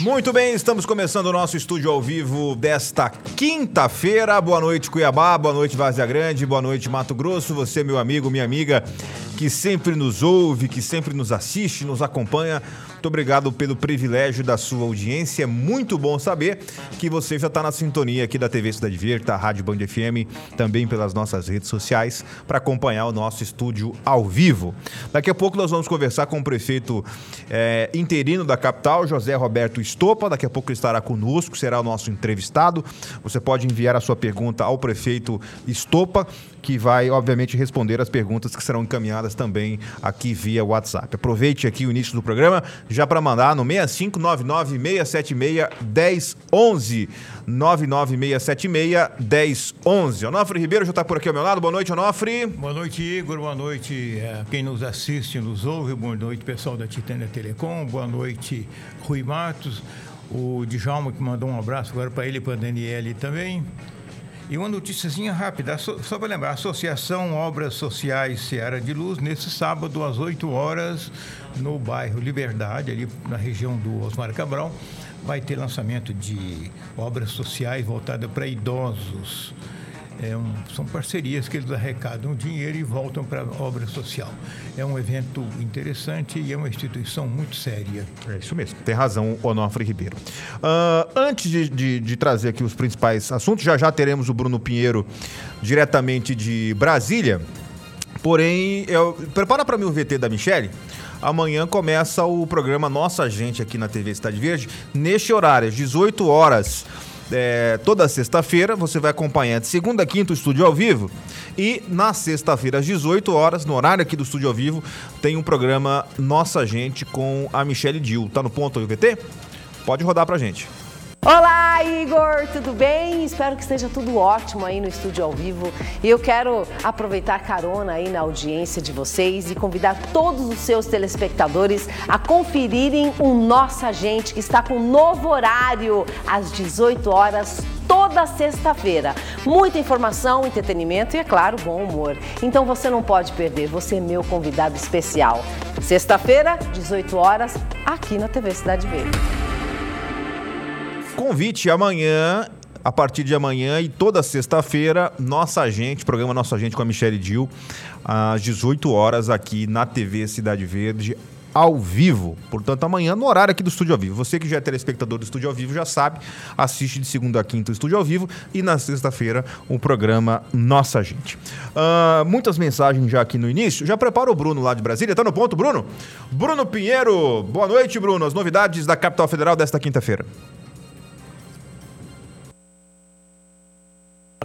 Muito bem, estamos começando o nosso estúdio ao vivo desta quinta-feira. Boa noite, Cuiabá, boa noite, Várzea Grande, boa noite, Mato Grosso. Você, meu amigo, minha amiga, que sempre nos ouve, que sempre nos assiste, nos acompanha. Muito obrigado pelo privilégio da sua audiência. É muito bom saber que você já está na sintonia aqui da TV Cidade Verde, da Rádio Band FM, também pelas nossas redes sociais, para acompanhar o nosso estúdio ao vivo. Daqui a pouco nós vamos conversar com o prefeito é, interino da capital, José Roberto Estopa. Daqui a pouco ele estará conosco, será o nosso entrevistado. Você pode enviar a sua pergunta ao prefeito Estopa que vai, obviamente, responder as perguntas que serão encaminhadas também aqui via WhatsApp. Aproveite aqui o início do programa já para mandar no 65996761011. 996761011. Onofre Ribeiro já está por aqui ao meu lado. Boa noite, Onofre. Boa noite, Igor. Boa noite a quem nos assiste, nos ouve. Boa noite, pessoal da Titânia Telecom. Boa noite, Rui Matos. O Djalma que mandou um abraço agora para ele e para a Daniele também. E uma noticiazinha rápida, só para lembrar, Associação Obras Sociais Seara de Luz, nesse sábado às 8 horas, no bairro Liberdade, ali na região do Osmar Cabral, vai ter lançamento de obras sociais voltadas para idosos. É um, são parcerias que eles arrecadam dinheiro e voltam para a obra social. É um evento interessante e é uma instituição muito séria. É isso mesmo, tem razão, Onofre Ribeiro. Uh, antes de, de, de, trazer aqui os principais assuntos, já já teremos o Bruno Pinheiro diretamente de Brasília. Porém, eu, prepara para mim o VT da Michelle. Amanhã começa o programa Nossa Gente aqui na TV Cidade Verde, neste horário, às 18 horas é, toda sexta-feira. Você vai acompanhar de segunda a quinta o estúdio ao vivo. E na sexta-feira, às 18 horas, no horário aqui do estúdio ao vivo, tem um programa Nossa Gente com a Michelle Dil. Tá no ponto aí VT? Pode rodar pra gente. Olá, Igor, tudo bem? Espero que esteja tudo ótimo aí no estúdio ao vivo. E eu quero aproveitar a carona aí na audiência de vocês e convidar todos os seus telespectadores a conferirem o Nossa Gente, que está com um novo horário às 18 horas toda sexta-feira. Muita informação, entretenimento e, é claro, bom humor. Então você não pode perder, você é meu convidado especial. Sexta-feira, 18 horas, aqui na TV Cidade Verde. Convite amanhã a partir de amanhã e toda sexta-feira, nossa gente, programa Nossa Gente com a Michelle Dil, às 18 horas aqui na TV Cidade Verde, ao vivo. Portanto, amanhã no horário aqui do Estúdio ao Vivo. Você que já é telespectador do Estúdio ao Vivo já sabe, assiste de segunda a quinta o Estúdio ao Vivo e na sexta-feira o programa Nossa Gente. Uh, muitas mensagens já aqui no início. Já prepara o Bruno lá de Brasília. Tá no ponto, Bruno? Bruno Pinheiro. Boa noite, Bruno. As novidades da Capital Federal desta quinta-feira.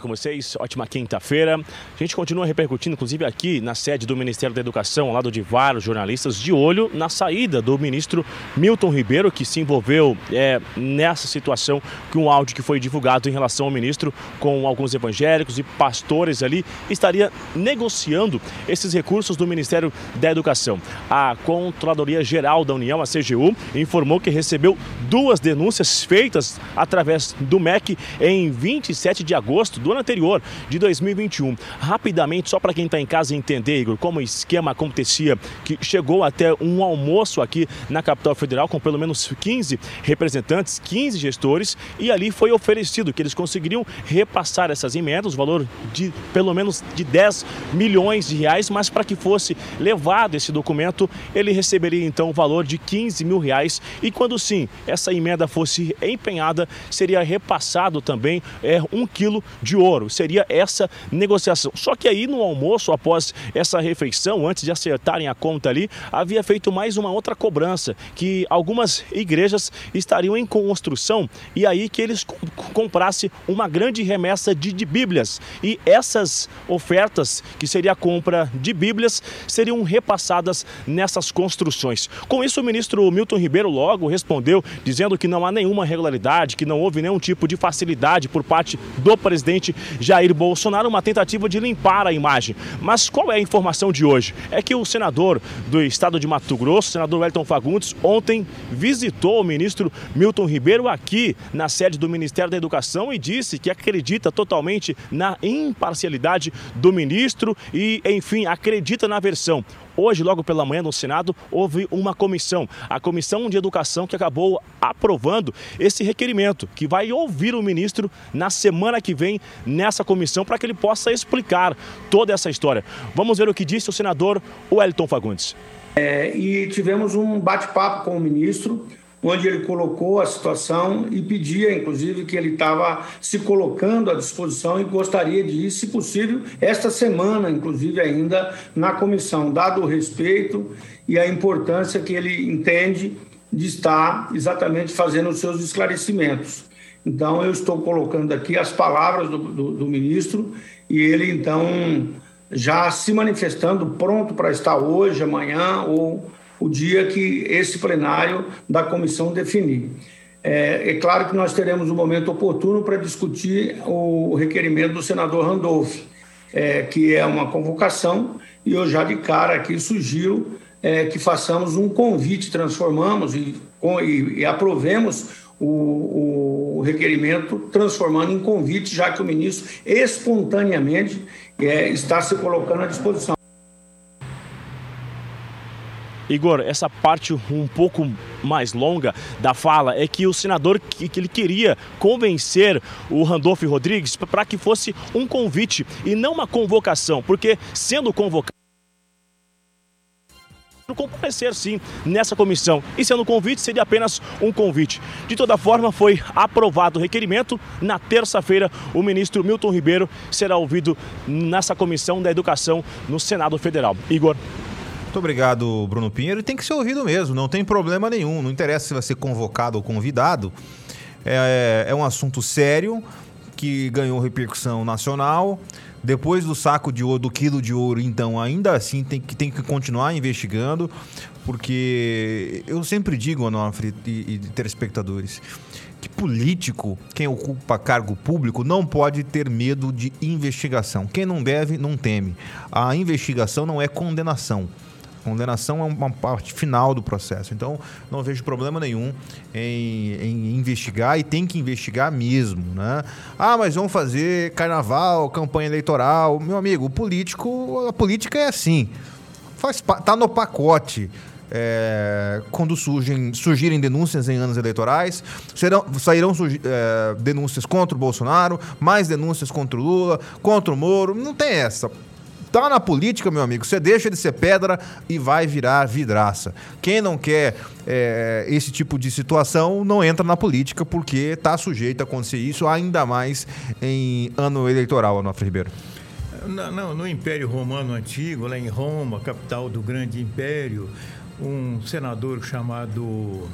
Com vocês, ótima quinta-feira. A gente continua repercutindo, inclusive aqui na sede do Ministério da Educação, ao lado de vários jornalistas, de olho na saída do ministro Milton Ribeiro, que se envolveu é, nessa situação com um áudio que foi divulgado em relação ao ministro com alguns evangélicos e pastores ali, estaria negociando esses recursos do Ministério da Educação. A Controladoria Geral da União, a CGU, informou que recebeu duas denúncias feitas através do MEC em 27 de agosto do anterior, de 2021. Rapidamente, só para quem está em casa entender, Igor, como o esquema acontecia, que chegou até um almoço aqui na capital federal com pelo menos 15 representantes, 15 gestores, e ali foi oferecido que eles conseguiriam repassar essas emendas, o valor de pelo menos de 10 milhões de reais, mas para que fosse levado esse documento, ele receberia então o valor de 15 mil reais e quando sim essa emenda fosse empenhada, seria repassado também é, um quilo de ouro. Seria essa negociação. Só que aí no almoço, após essa refeição, antes de acertarem a conta ali, havia feito mais uma outra cobrança, que algumas igrejas estariam em construção e aí que eles comprassem uma grande remessa de, de Bíblias. E essas ofertas, que seria a compra de Bíblias, seriam repassadas nessas construções. Com isso, o ministro Milton Ribeiro logo respondeu, dizendo que não há nenhuma regularidade, que não houve nenhum tipo de facilidade por parte do presidente presidente Jair Bolsonaro, uma tentativa de limpar a imagem. Mas qual é a informação de hoje? É que o senador do estado de Mato Grosso, senador Wellington Fagundes, ontem visitou o ministro Milton Ribeiro aqui na sede do Ministério da Educação e disse que acredita totalmente na imparcialidade do ministro e, enfim, acredita na versão Hoje, logo pela manhã, no Senado, houve uma comissão, a Comissão de Educação, que acabou aprovando esse requerimento, que vai ouvir o ministro na semana que vem nessa comissão para que ele possa explicar toda essa história. Vamos ver o que disse o senador Wellington Fagundes. É, e tivemos um bate-papo com o ministro, onde ele colocou a situação e pedia, inclusive, que ele estava se colocando à disposição e gostaria de ir, se possível, esta semana, inclusive, ainda na comissão, dado o respeito e a importância que ele entende de estar exatamente fazendo os seus esclarecimentos. Então, eu estou colocando aqui as palavras do, do, do ministro e ele, então, já se manifestando pronto para estar hoje, amanhã ou o dia que esse plenário da comissão definir. É, é, claro que nós teremos um momento oportuno para discutir o requerimento do senador Randolph, é, que é uma convocação, e eu já de cara aqui sugiro é, que façamos um convite, transformamos e, e, e aprovemos o, o, requerimento, transformando em convite, já que o ministro espontaneamente é, está se colocando à disposição. Igor, essa parte um pouco mais longa da fala é que o senador que, que ele queria convencer o Randolph Rodrigues para que fosse um convite e não uma convocação, porque sendo convocado comparecer sim nessa comissão. E sendo convite, seria apenas um convite. De toda forma, foi aprovado o requerimento. Na terça-feira, o ministro Milton Ribeiro será ouvido nessa comissão da educação no Senado Federal. Igor. Muito obrigado, Bruno Pinheiro. E tem que ser ouvido mesmo, não tem problema nenhum. Não interessa se vai ser convocado ou convidado. É, é um assunto sério que ganhou repercussão nacional. Depois do saco de ouro, do quilo de ouro, então, ainda assim tem que, tem que continuar investigando, porque eu sempre digo, Onofre e, e telespectadores, que político, quem ocupa cargo público, não pode ter medo de investigação. Quem não deve, não teme. A investigação não é condenação. Condenação é uma parte final do processo. Então, não vejo problema nenhum em, em, investigar e tem que investigar mesmo, né? Ah, mas vamos fazer carnaval, campanha eleitoral. Meu amigo, o político, a política é assim. Faz, tá no pacote. É, quando surgem, surgirem denúncias em anos eleitorais, serão, sairão é, denúncias contra o Bolsonaro, mais denúncias contra o Lula, contra o Moro. Não tem essa tá na política, meu amigo, você deixa de ser pedra e vai virar vidraça. Quem não quer é, esse tipo de situação não entra na política porque está sujeito a acontecer isso, ainda mais em ano eleitoral, Anofre Ribeiro. Não, não, no Império Romano Antigo, lá em Roma, capital do grande império, um senador chamado.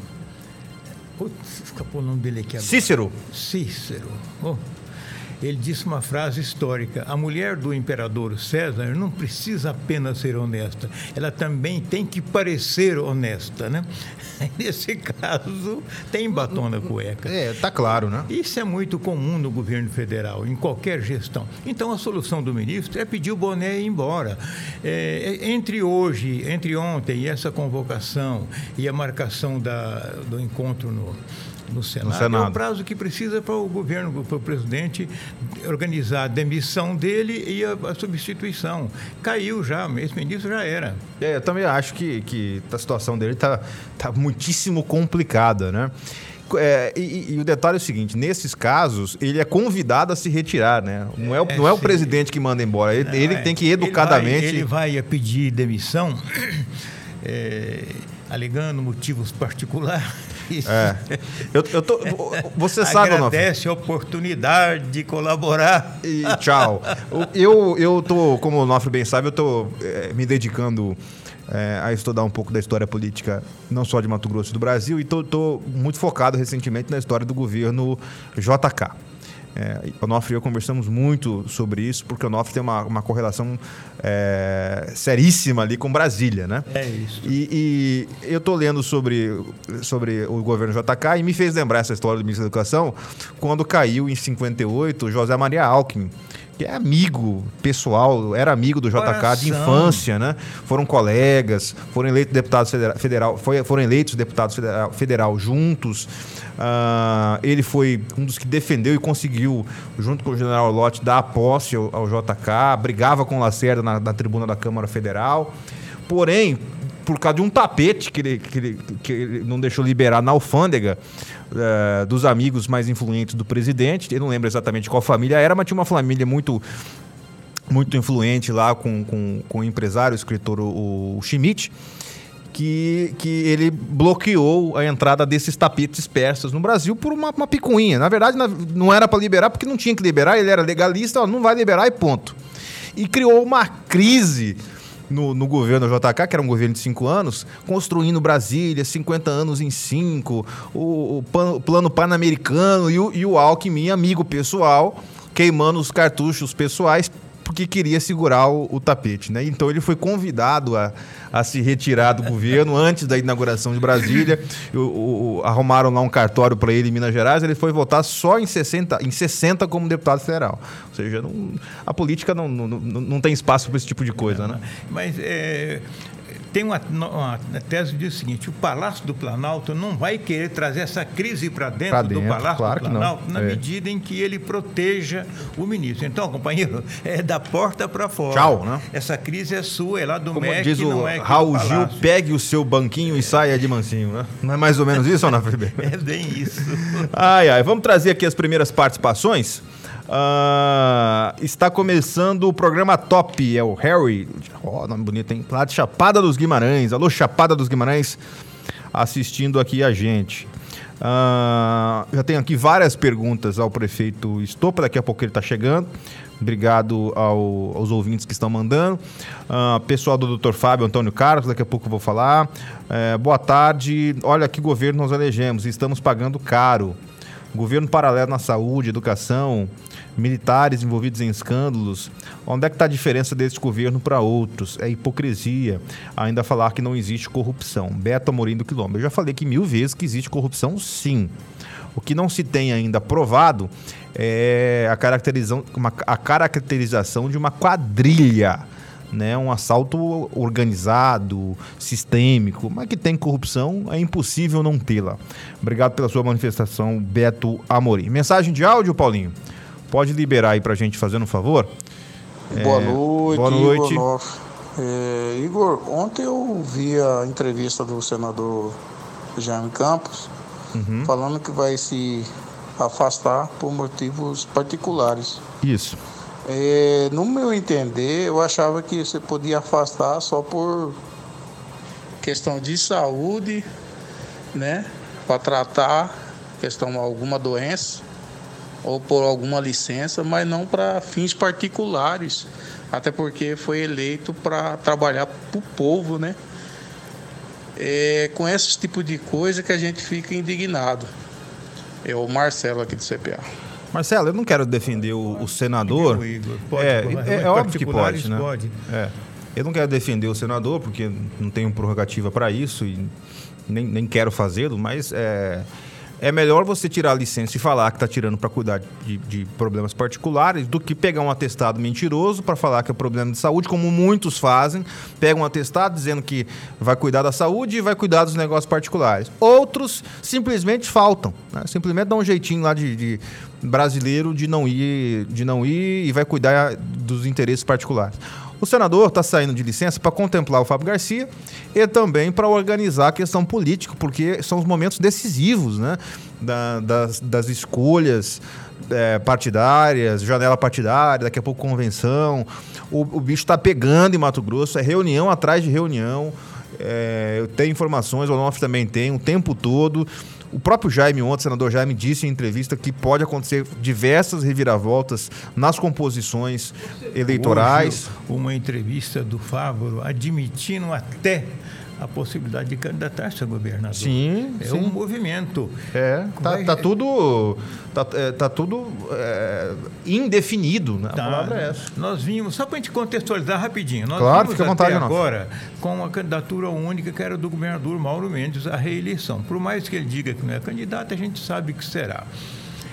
Escapou o nome dele aqui agora. Cícero. Cícero. Oh ele disse uma frase histórica: a mulher do imperador César não precisa apenas ser honesta, ela também tem que parecer honesta, né? Nesse caso, tem batom na cueca. É, tá claro, né? Isso é muito comum no governo federal, em qualquer gestão. Então, a solução do ministro é pedir o boné e ir embora. É, entre hoje, entre ontem e essa convocação e a marcação da, do encontro no no Senado, no Senado. É o prazo que precisa para o governo, para o presidente organizar a demissão dele e a, a substituição. Caiu já, esse ministro já era. É, eu também acho que, que a situação dele está tá muitíssimo complicada, né? É, e, e, o detalhe é o seguinte: nesses casos, ele é convidado a se retirar, né? Não é, o, é, não é o presidente que manda embora, ele, não, ele tem que educadamente. Ele vai, ele vai pedir demissão, é, alegando motivos particulares. É. Eu, eu tô, você sabe, Agradece a oportunidade de colaborar. E tchau. Eu, eu tô, como o Nofre bem sabe, eu tô é, me dedicando é, a estudar um pouco da história política, não só de Mato Grosso e do Brasil, e tô, tô muito focado recentemente na história do governo JK. É, o Onofre e eu conversamos muito sobre isso, porque o Onofre tem uma, uma correlação é, seríssima ali com Brasília, né? É isso. E, e eu estou lendo sobre, sobre o governo JK e me fez lembrar essa história do ministro da Educação quando caiu em 58 José Maria Alckmin que é amigo pessoal, era amigo do JK Coração. de infância, né? Foram colegas, foram eleitos deputados federal, foi, foram eleitos deputados federal, federal juntos. Uh, ele foi um dos que defendeu e conseguiu, junto com o general Lott, dar a posse ao, ao JK, brigava com o Lacerda na, na tribuna da Câmara Federal. Porém, por causa de um tapete que ele, que ele, que ele não deixou liberar na alfândega uh, dos amigos mais influentes do presidente. Eu não lembro exatamente qual família era, mas tinha uma família muito muito influente lá com, com, com o empresário, o escritor, o, o Schmidt, que, que ele bloqueou a entrada desses tapetes persas no Brasil por uma, uma picuinha. Na verdade, não era para liberar porque não tinha que liberar, ele era legalista, não vai liberar e ponto. E criou uma crise no, no, governo JK, que era um governo de cinco anos, construindo Brasília, 50 anos em cinco, o, o, pan, plano pan-americano e o, e o Alckmin, amigo pessoal, queimando os cartuchos pessoais porque queria segurar o, o, tapete, né? Então ele foi convidado a, a se retirar do governo antes da inauguração de Brasília. O, o, arrumaram lá um cartório para ele em Minas Gerais. Ele foi votar só em 60, em 60 como deputado federal. Ou seja, não, a política não, não, não, não tem espaço para esse tipo de coisa, né? Mas é, tem uma, uma tese que diz o seguinte: o Palácio do Planalto não vai querer trazer essa crise para dentro, dentro, do Palácio claro do Planalto na é. medida em que ele proteja o ministro. Então, companheiro, é da porta para fora. Tchau, né? Essa crise é sua, é lá do Como MEC, diz o não é Raul Gil, pegue o seu banquinho e saia de mansinho, né? Não é mais ou menos isso, Ana Felipe? é bem isso. Ai, ai, vamos trazer aqui as primeiras participações. Uh, está começando o programa Top, é o Harry, oh, nome bonito, hein? Lá de Chapada dos Guimarães. Alô, Chapada dos Guimarães, assistindo aqui a gente. Uh, já tenho aqui várias perguntas ao prefeito Estopa, daqui a pouco ele está chegando. Obrigado ao, aos ouvintes que estão mandando. Uh, pessoal do Dr. Fábio Antônio Carlos, daqui a pouco eu vou falar. Uh, boa tarde. Olha que governo nós elegemos. Estamos pagando caro. Governo paralelo na saúde, educação, militares envolvidos em escândalos. Onde é que está a diferença deste governo para outros? É hipocrisia ainda falar que não existe corrupção. Beto Amorim do Quilombo. Eu já falei que mil vezes que existe corrupção, sim. O que não se tem ainda provado é a caracterização, uma, a caracterização de uma quadrilha. Né, um assalto organizado, sistêmico, mas que tem corrupção, é impossível não tê-la. Obrigado pela sua manifestação, Beto Amorim. Mensagem de áudio, Paulinho? Pode liberar aí para a gente, fazendo um favor? Boa é, noite. Boa noite. Igor, é, Igor, ontem eu vi a entrevista do senador Jaime Campos uhum. falando que vai se afastar por motivos particulares. Isso. É, no meu entender, eu achava que você podia afastar só por questão de saúde, né? Para tratar questão alguma doença ou por alguma licença, mas não para fins particulares, até porque foi eleito para trabalhar para o povo, né? É com esse tipo de coisa que a gente fica indignado. É o Marcelo aqui do CPA. Marcelo, eu não quero defender o, o senador. Pode, é, é, é óbvio que pode, né? Pode. É. Eu não quero defender o senador porque não tenho prerrogativa para isso e nem, nem quero fazê-lo, mas é, é melhor você tirar a licença e falar que está tirando para cuidar de, de, problemas particulares do que pegar um atestado mentiroso para falar que é problema de saúde, como muitos fazem. Pegam um atestado dizendo que vai cuidar da saúde e vai cuidar dos negócios particulares. Outros simplesmente faltam, né? simplesmente dão um jeitinho lá de, de brasileiro de não ir, de não ir e vai cuidar dos interesses particulares. O senador está saindo de licença para contemplar o Fábio Garcia e também para organizar a questão política, porque são os momentos decisivos né, da, das, das escolhas é, partidárias, janela partidária, daqui a pouco convenção. O, o bicho está pegando em Mato Grosso, é reunião atrás de reunião. É, eu tenho informações, o Onofre também tem, o tempo todo. O próprio Jaime ontem, senador Jaime, disse em entrevista que pode acontecer diversas reviravoltas nas composições eleitorais. Hoje, uma entrevista do Fávoro admitindo até a possibilidade de candidatar-se a governador. Sim, é sim. um movimento. É, tá, tá tudo tá, é, tá tudo é, indefinido, né? Tá. A palavra é essa. Nós vimos, só para a gente contextualizar rapidinho, nós claro, vimos fica à vontade, agora com a candidatura única que era do governador Mauro Mendes à reeleição. Por mais que ele diga que não é candidato, a gente sabe que será.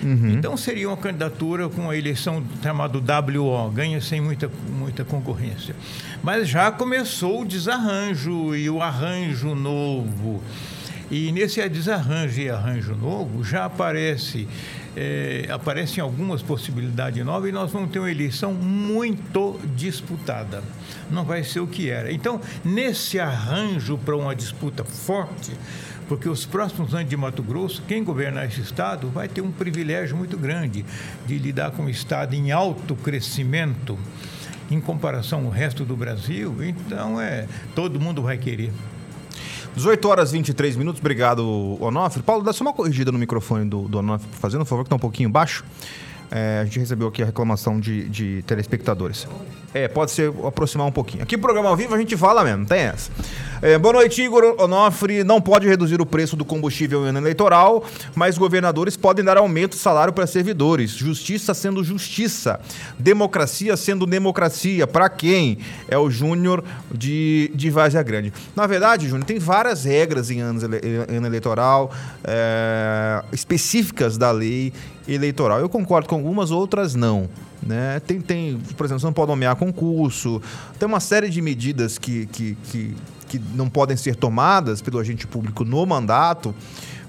Uhum. Então seria uma candidatura com a eleição chamada WO, ganha sem muita, muita concorrência. Mas já começou o desarranjo e o arranjo novo. E nesse desarranjo e arranjo novo já aparece é, aparecem algumas possibilidades novas e nós vamos ter uma eleição muito disputada. Não vai ser o que era. Então, nesse arranjo para uma disputa forte, porque os próximos anos de Mato Grosso, quem governar esse estado vai ter um privilégio muito grande de lidar com um estado em alto crescimento em comparação ao resto do Brasil. Então, é, todo mundo vai querer. 18 horas e 23 minutos, obrigado, Onofre. Paulo, dá só uma corrigida no microfone do, do Onofre, fazendo, por favor, que está um pouquinho baixo. É, a gente recebeu aqui a reclamação de, de telespectadores. É, pode ser aproximar um pouquinho. Aqui programa ao vivo a gente fala mesmo, tem essa. É, boa noite, Igor Onofre. Não pode reduzir o preço do combustível em ano eleitoral, mas governadores podem dar aumento de salário para servidores. Justiça sendo justiça. Democracia sendo democracia. Para quem? É o Júnior de, de Grande. Na verdade, Júnior, tem várias regras em ano, ano eleitoral é, específicas da lei eleitoral. Eu concordo com algumas, outras não. Né? Tem, tem, por exemplo, você não pode nomear concurso, tem uma série de medidas que, que, que, que não podem ser tomadas pelo agente público no mandato,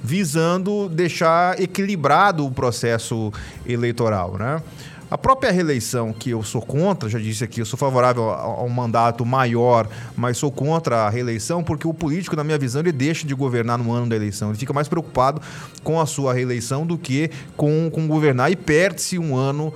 visando deixar equilibrado o processo eleitoral. Né? A própria reeleição, que eu sou contra, já disse aqui, eu sou favorável a, um mandato maior, mas sou contra a reeleição, porque o político, na minha visão, ele deixa de governar no ano da eleição. Ele fica mais preocupado com a sua reeleição do que com, com governar e perde-se um ano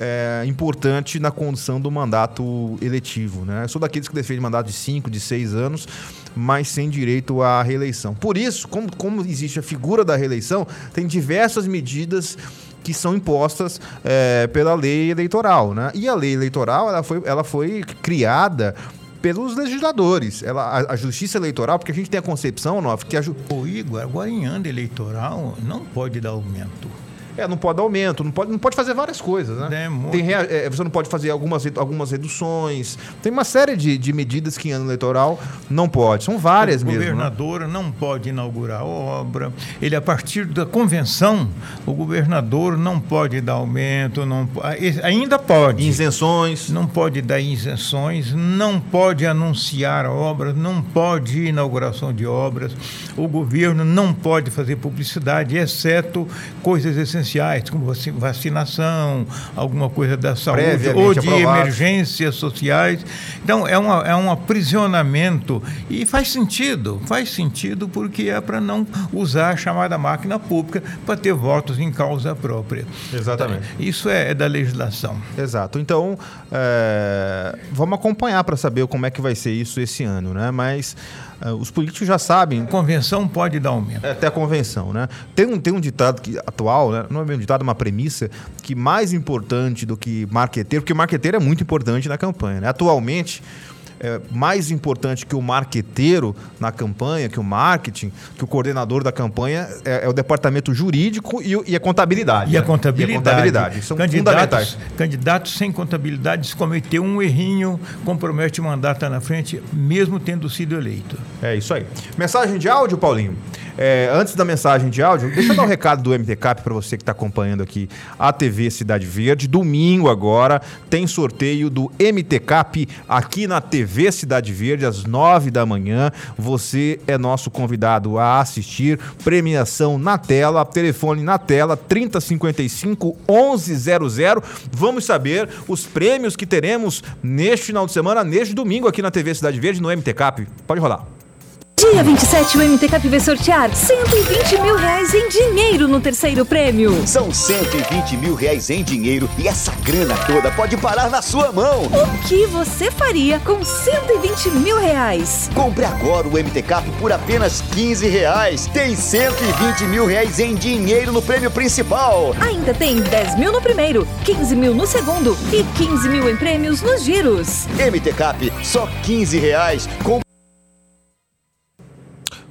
é, importante na condução do mandato eletivo. Né? Sou daqueles que defendem mandato de 5, de 6 anos, mas sem direito à reeleição. Por isso, como, como existe a figura da reeleição, tem diversas medidas que são impostas é, pela lei eleitoral. Né? E a lei eleitoral ela foi, ela foi criada pelos legisladores. Ela, a, a, justiça eleitoral, porque a gente tem a concepção, Nof, que a. Ju... Ô, Igor, agora em ano eleitoral não pode dar aumento. É, não pode dar aumento, não pode, não pode fazer várias coisas, né? É, Tem, é, você não pode fazer algumas, algumas reduções. Tem uma série de, de medidas que em ano eleitoral não pode. São várias o mesmo. O né? governador né? não pode inaugurar obra. Ele, a partir da convenção, o governador não pode dar aumento, não, ainda pode. Isenções. Não pode dar isenções, não pode anunciar obras, não pode inauguração de obras. O governo não pode fazer publicidade, exceto coisas essenciais como vacinação, alguma coisa da saúde, ou de aprovado. emergências sociais. Então, é, uma, é um aprisionamento e faz sentido, faz sentido porque é para não usar a chamada máquina pública para ter votos em causa própria. Exatamente. Então, isso é, é, da legislação. Exato. Então, é, vamos acompanhar para saber como é que vai ser isso esse ano, né? Mas os políticos já sabem. A convenção pode dar aumento. É, até a convenção, né? Tem um, tem um ditado que, atual, né? não é um ditado, é uma premissa, que mais importante do que marqueteiro, porque marqueteiro é muito importante na campanha. Né? Atualmente, é, mais importante que o marqueteiro na campanha, que o marketing, que o coordenador da campanha é, é o departamento jurídico e, e, a contabilidade. E a contabilidade. Né? E a contabilidade. São candidatos, fundamentais. Candidatos sem contabilidade, se cometer um errinho, compromete o mandato na frente, mesmo tendo sido eleito. É isso aí. Mensagem de áudio, Paulinho? É, antes da mensagem de áudio, deixa eu dar um recado do MTCap para você que está acompanhando aqui a TV Cidade Verde. Domingo agora tem sorteio do MTCap aqui na TV Cidade Verde às nove da manhã. Você é nosso convidado a assistir. Premiação na tela, telefone na tela 3055 1100. Vamos saber os prêmios que teremos neste final de semana, neste domingo aqui na TV Cidade Verde no MTCap. Pode rolar. Dia 27, o MTCAP vai sortear 120 mil reais em dinheiro no terceiro prêmio. São 120 mil reais em dinheiro e essa grana toda pode parar na sua mão. O que você faria com 120 mil reais? Compre agora o MTCAP por apenas 15 reais. Tem 120 mil reais em dinheiro no prêmio principal. Ainda tem 10 mil no primeiro, 15 mil no segundo e 15 mil em prêmios nos giros. MTCAP, só 15 reais. Compre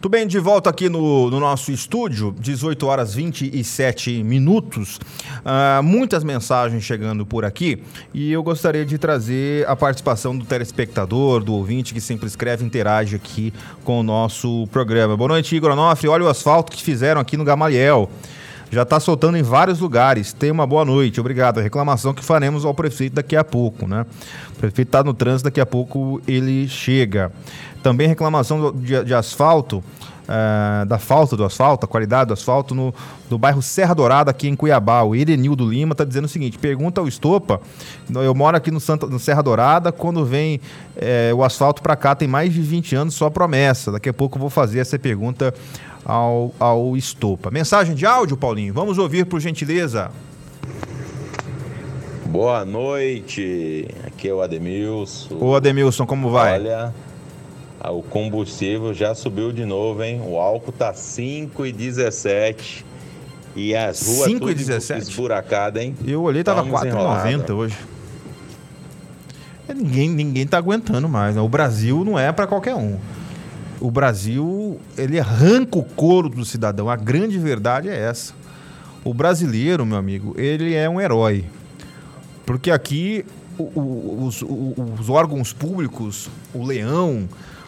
tudo bem, de volta aqui no, no, nosso estúdio, 18 horas 27 minutos. Uh, muitas mensagens chegando por aqui e eu gostaria de trazer a participação do telespectador, do ouvinte que sempre escreve e interage aqui com o nosso programa. Boa noite, Igor Onofre. Olha o asfalto que fizeram aqui no Gamaliel. Já está soltando em vários lugares. Tenha uma boa noite. Obrigado. A reclamação que faremos ao prefeito daqui a pouco, né? O prefeito está no trânsito, daqui a pouco ele chega. Também reclamação de, de asfalto uh, da falta do asfalto, a qualidade do asfalto no, no bairro Serra Dourada, aqui em Cuiabá. O Erenildo Lima está dizendo o seguinte: pergunta ao Estopa. Eu moro aqui no, Santa, no Serra Dourada, quando vem é, o asfalto para cá, tem mais de 20 anos só promessa. Daqui a pouco eu vou fazer essa pergunta ao, ao Estopa. Mensagem de áudio, Paulinho. Vamos ouvir, por gentileza. Boa noite, aqui é o Ademilson. Ô Ademilson, como vai? Olha, o combustível já subiu de novo, hein? O álcool tá 5,17 e as ruas 5 tudo 17? esburacadas, hein? Eu olhei, tava 4,90 hoje. É, ninguém, ninguém tá aguentando mais, né? O Brasil não é para qualquer um. O Brasil, ele arranca o couro do cidadão. A grande verdade é essa. O brasileiro, meu amigo, ele é um herói. Porque aqui os, os, órgãos públicos, o leão,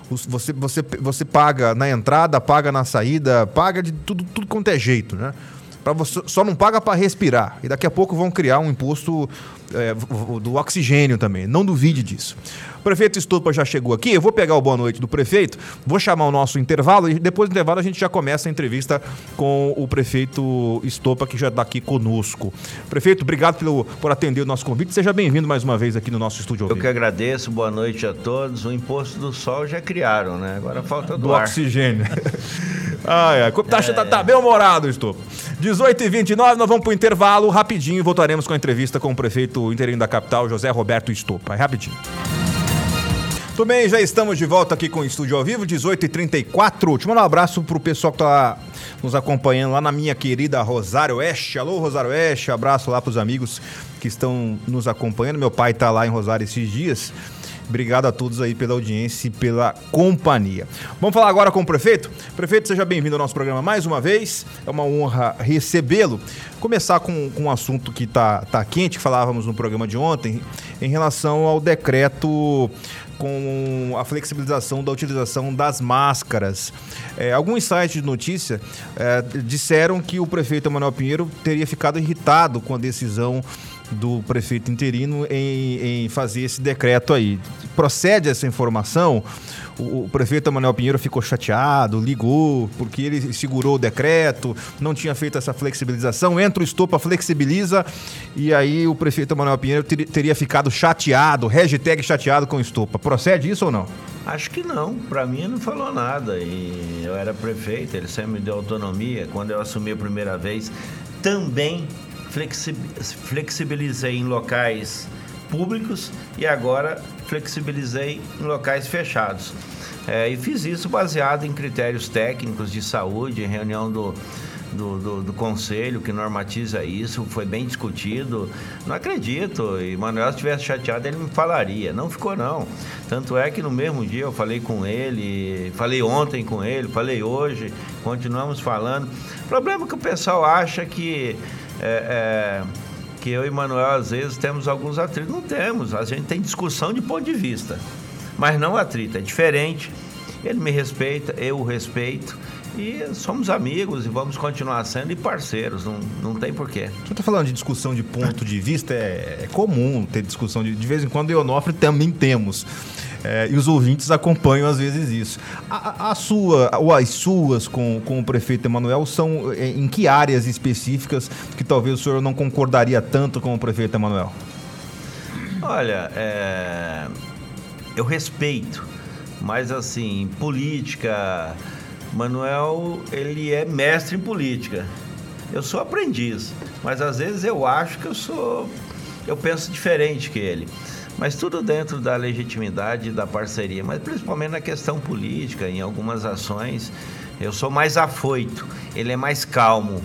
os, você, você, você paga na entrada, paga na saída, paga de tudo, tudo quanto é jeito, né? Pra você, só não paga para respirar. E daqui a pouco vão criar um imposto é, do oxigênio também. Não duvide disso. O prefeito Estupa já chegou aqui. Eu vou pegar o boa noite do prefeito, vou chamar o nosso intervalo e depois do intervalo a gente já começa a entrevista com o prefeito Estopa, que já está aqui conosco. Prefeito, obrigado pelo, por atender o nosso convite. Seja bem-vindo mais uma vez aqui no nosso estúdio. Eu que agradeço, boa noite a todos. O imposto do sol já criaram, né? Agora falta do, do ar. oxigênio. ai, ai. É... tá, tá bem humorado, Estopa. 18 e 29 nós vamos para o intervalo rapidinho e voltaremos com a entrevista com o prefeito interino da capital, José Roberto Estopa. É rapidinho. Tudo bem, já estamos de volta aqui com o Estúdio ao Vivo, 18h34. Deixa eu mandar um abraço pro pessoal que tá nos acompanhando lá na minha querida Rosário Oeste. Alô, Rosário Oeste, abraço lá pros amigos que estão nos acompanhando. Meu pai tá lá em Rosário esses dias. Obrigado a todos aí pela audiência e pela companhia. Vamos falar agora com o prefeito? Prefeito, seja bem-vindo ao nosso programa mais uma vez. É uma honra recebê-lo. Começar com, com um assunto que está tá quente, que falávamos no programa de ontem, em relação ao decreto com a flexibilização da utilização das máscaras. É, alguns sites de notícia é, disseram que o prefeito Emanuel Pinheiro teria ficado irritado com a decisão do prefeito interino em, em fazer esse decreto aí. Procede essa informação? O, o prefeito Emanuel Pinheiro ficou chateado, ligou, porque ele segurou o decreto, não tinha feito essa flexibilização. Entra o estopa, flexibiliza, e aí o prefeito Emanuel Pinheiro ter, teria ficado chateado, hashtag chateado com o estopa. Procede isso ou não? Acho que não. Para mim, não falou nada. E eu era prefeito, ele sempre me deu autonomia. Quando eu assumi a primeira vez, também flexibilizei em locais públicos e agora flexibilizei em locais fechados. É, e fiz isso baseado em critérios técnicos de saúde, em reunião do, do, do, do, conselho que normatiza isso, foi bem discutido. Não acredito, e Manuel, se estivesse chateado, ele me falaria. Não ficou, não. Tanto é que no mesmo dia eu falei com ele, falei ontem com ele, falei hoje, continuamos falando. O problema é que o pessoal acha que é, é, que eu e Manuel às vezes temos alguns atritos. Não temos, a gente tem discussão de ponto de vista, mas não atrito, é diferente. Ele me respeita, eu o respeito. E somos amigos e vamos continuar sendo e parceiros, não, não tem porquê. Você está falando de discussão de ponto de vista, é, é comum ter discussão de, de vez em quando e Onofre também temos. É, e os ouvintes acompanham às vezes isso. A, a, sua, ou as suas com, com o prefeito Emanuel são é, em que áreas específicas que talvez o senhor não concordaria tanto com o prefeito Emanuel? Olha, é, eu respeito, mas assim, política, Manuel, ele é mestre em política. Eu sou aprendiz, mas às vezes eu acho que eu sou, eu penso diferente que ele mas tudo dentro da legitimidade da parceria, mas principalmente na questão política, em algumas ações, eu sou mais afoito, ele é mais calmo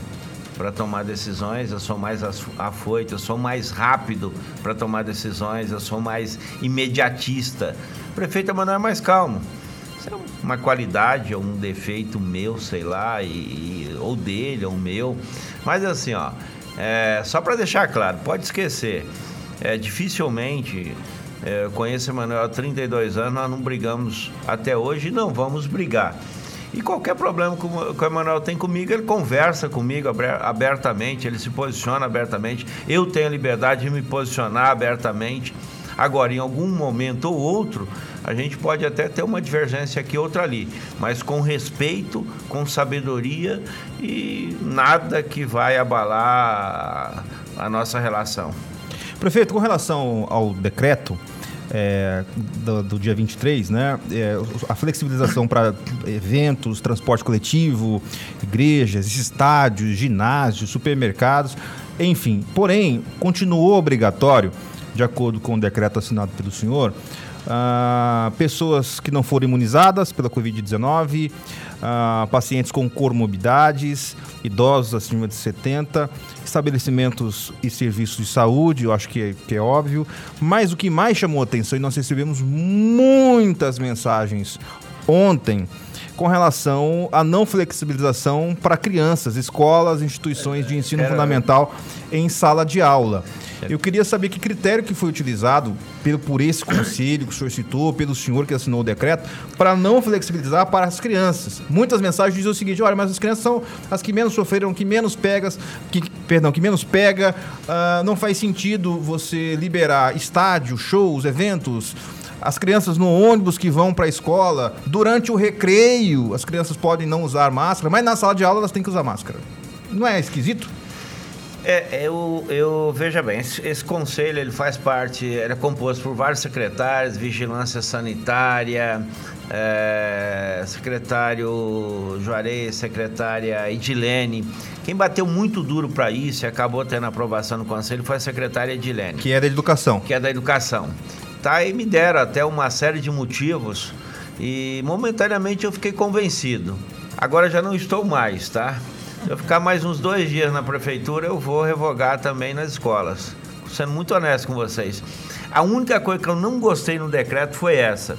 para tomar decisões, eu sou mais afoito, eu sou mais rápido para tomar decisões, eu sou mais imediatista. O prefeito Emanuel é mais calmo. Isso é uma qualidade ou um defeito meu, sei lá, e, ou dele, ou meu. Mas assim, ó, é, só para deixar claro, pode esquecer é, dificilmente, é, conheço Emanuel há 32 anos, nós não brigamos até hoje não vamos brigar. E qualquer problema que o Emanuel tem comigo, ele conversa comigo abertamente, ele se posiciona abertamente. Eu tenho a liberdade de me posicionar abertamente. Agora, em algum momento ou outro, A gente pode até ter uma divergência aqui, outra ali, mas com respeito, com sabedoria e nada que vai abalar a nossa relação. Prefeito, com relação ao decreto, é, do, do, dia 23, né? É, a flexibilização para eventos, transporte coletivo, igrejas, estádios, ginásios, supermercados, enfim. Porém, continuou obrigatório, de acordo com o decreto assinado pelo senhor, uh, pessoas que não foram imunizadas pela Covid-19, uh, pacientes com comorbidades, idosos acima de 70, estabelecimentos e serviços de saúde, eu acho que é, que é óbvio. Mas o que mais chamou atenção, e nós recebemos muitas mensagens ontem, com relação à não flexibilização para crianças, escolas, instituições de ensino fundamental em sala de aula. Eu queria saber que critério que foi utilizado pelo, por esse conselho que o senhor citou, pelo senhor que assinou o decreto, para não flexibilizar para as crianças. Muitas mensagens dizem o seguinte: olha, mas as crianças são as que menos sofreram, que menos pegas, que, perdão, que menos pega. Uh, não faz sentido você liberar estádio, shows, eventos. As crianças no ônibus que vão para a escola, durante o recreio, as crianças podem não usar máscara, mas na sala de aula elas têm que usar máscara. Não é esquisito? É, eu, eu veja bem, esse, esse, conselho ele faz parte, ele é composto por vários secretários, vigilância sanitária, é, secretário Juarez, secretária Edilene. Quem bateu muito duro para isso e acabou tendo aprovação no conselho foi a secretária Edilene. Que é da educação. Que é da educação. Tá, e me deram até uma série de motivos e momentaneamente eu fiquei convencido. Agora já não estou mais, tá? Se eu ficar mais uns dois dias na prefeitura, eu vou revogar também nas escolas. Sendo muito honesto com vocês. A única coisa que eu não gostei no decreto foi essa.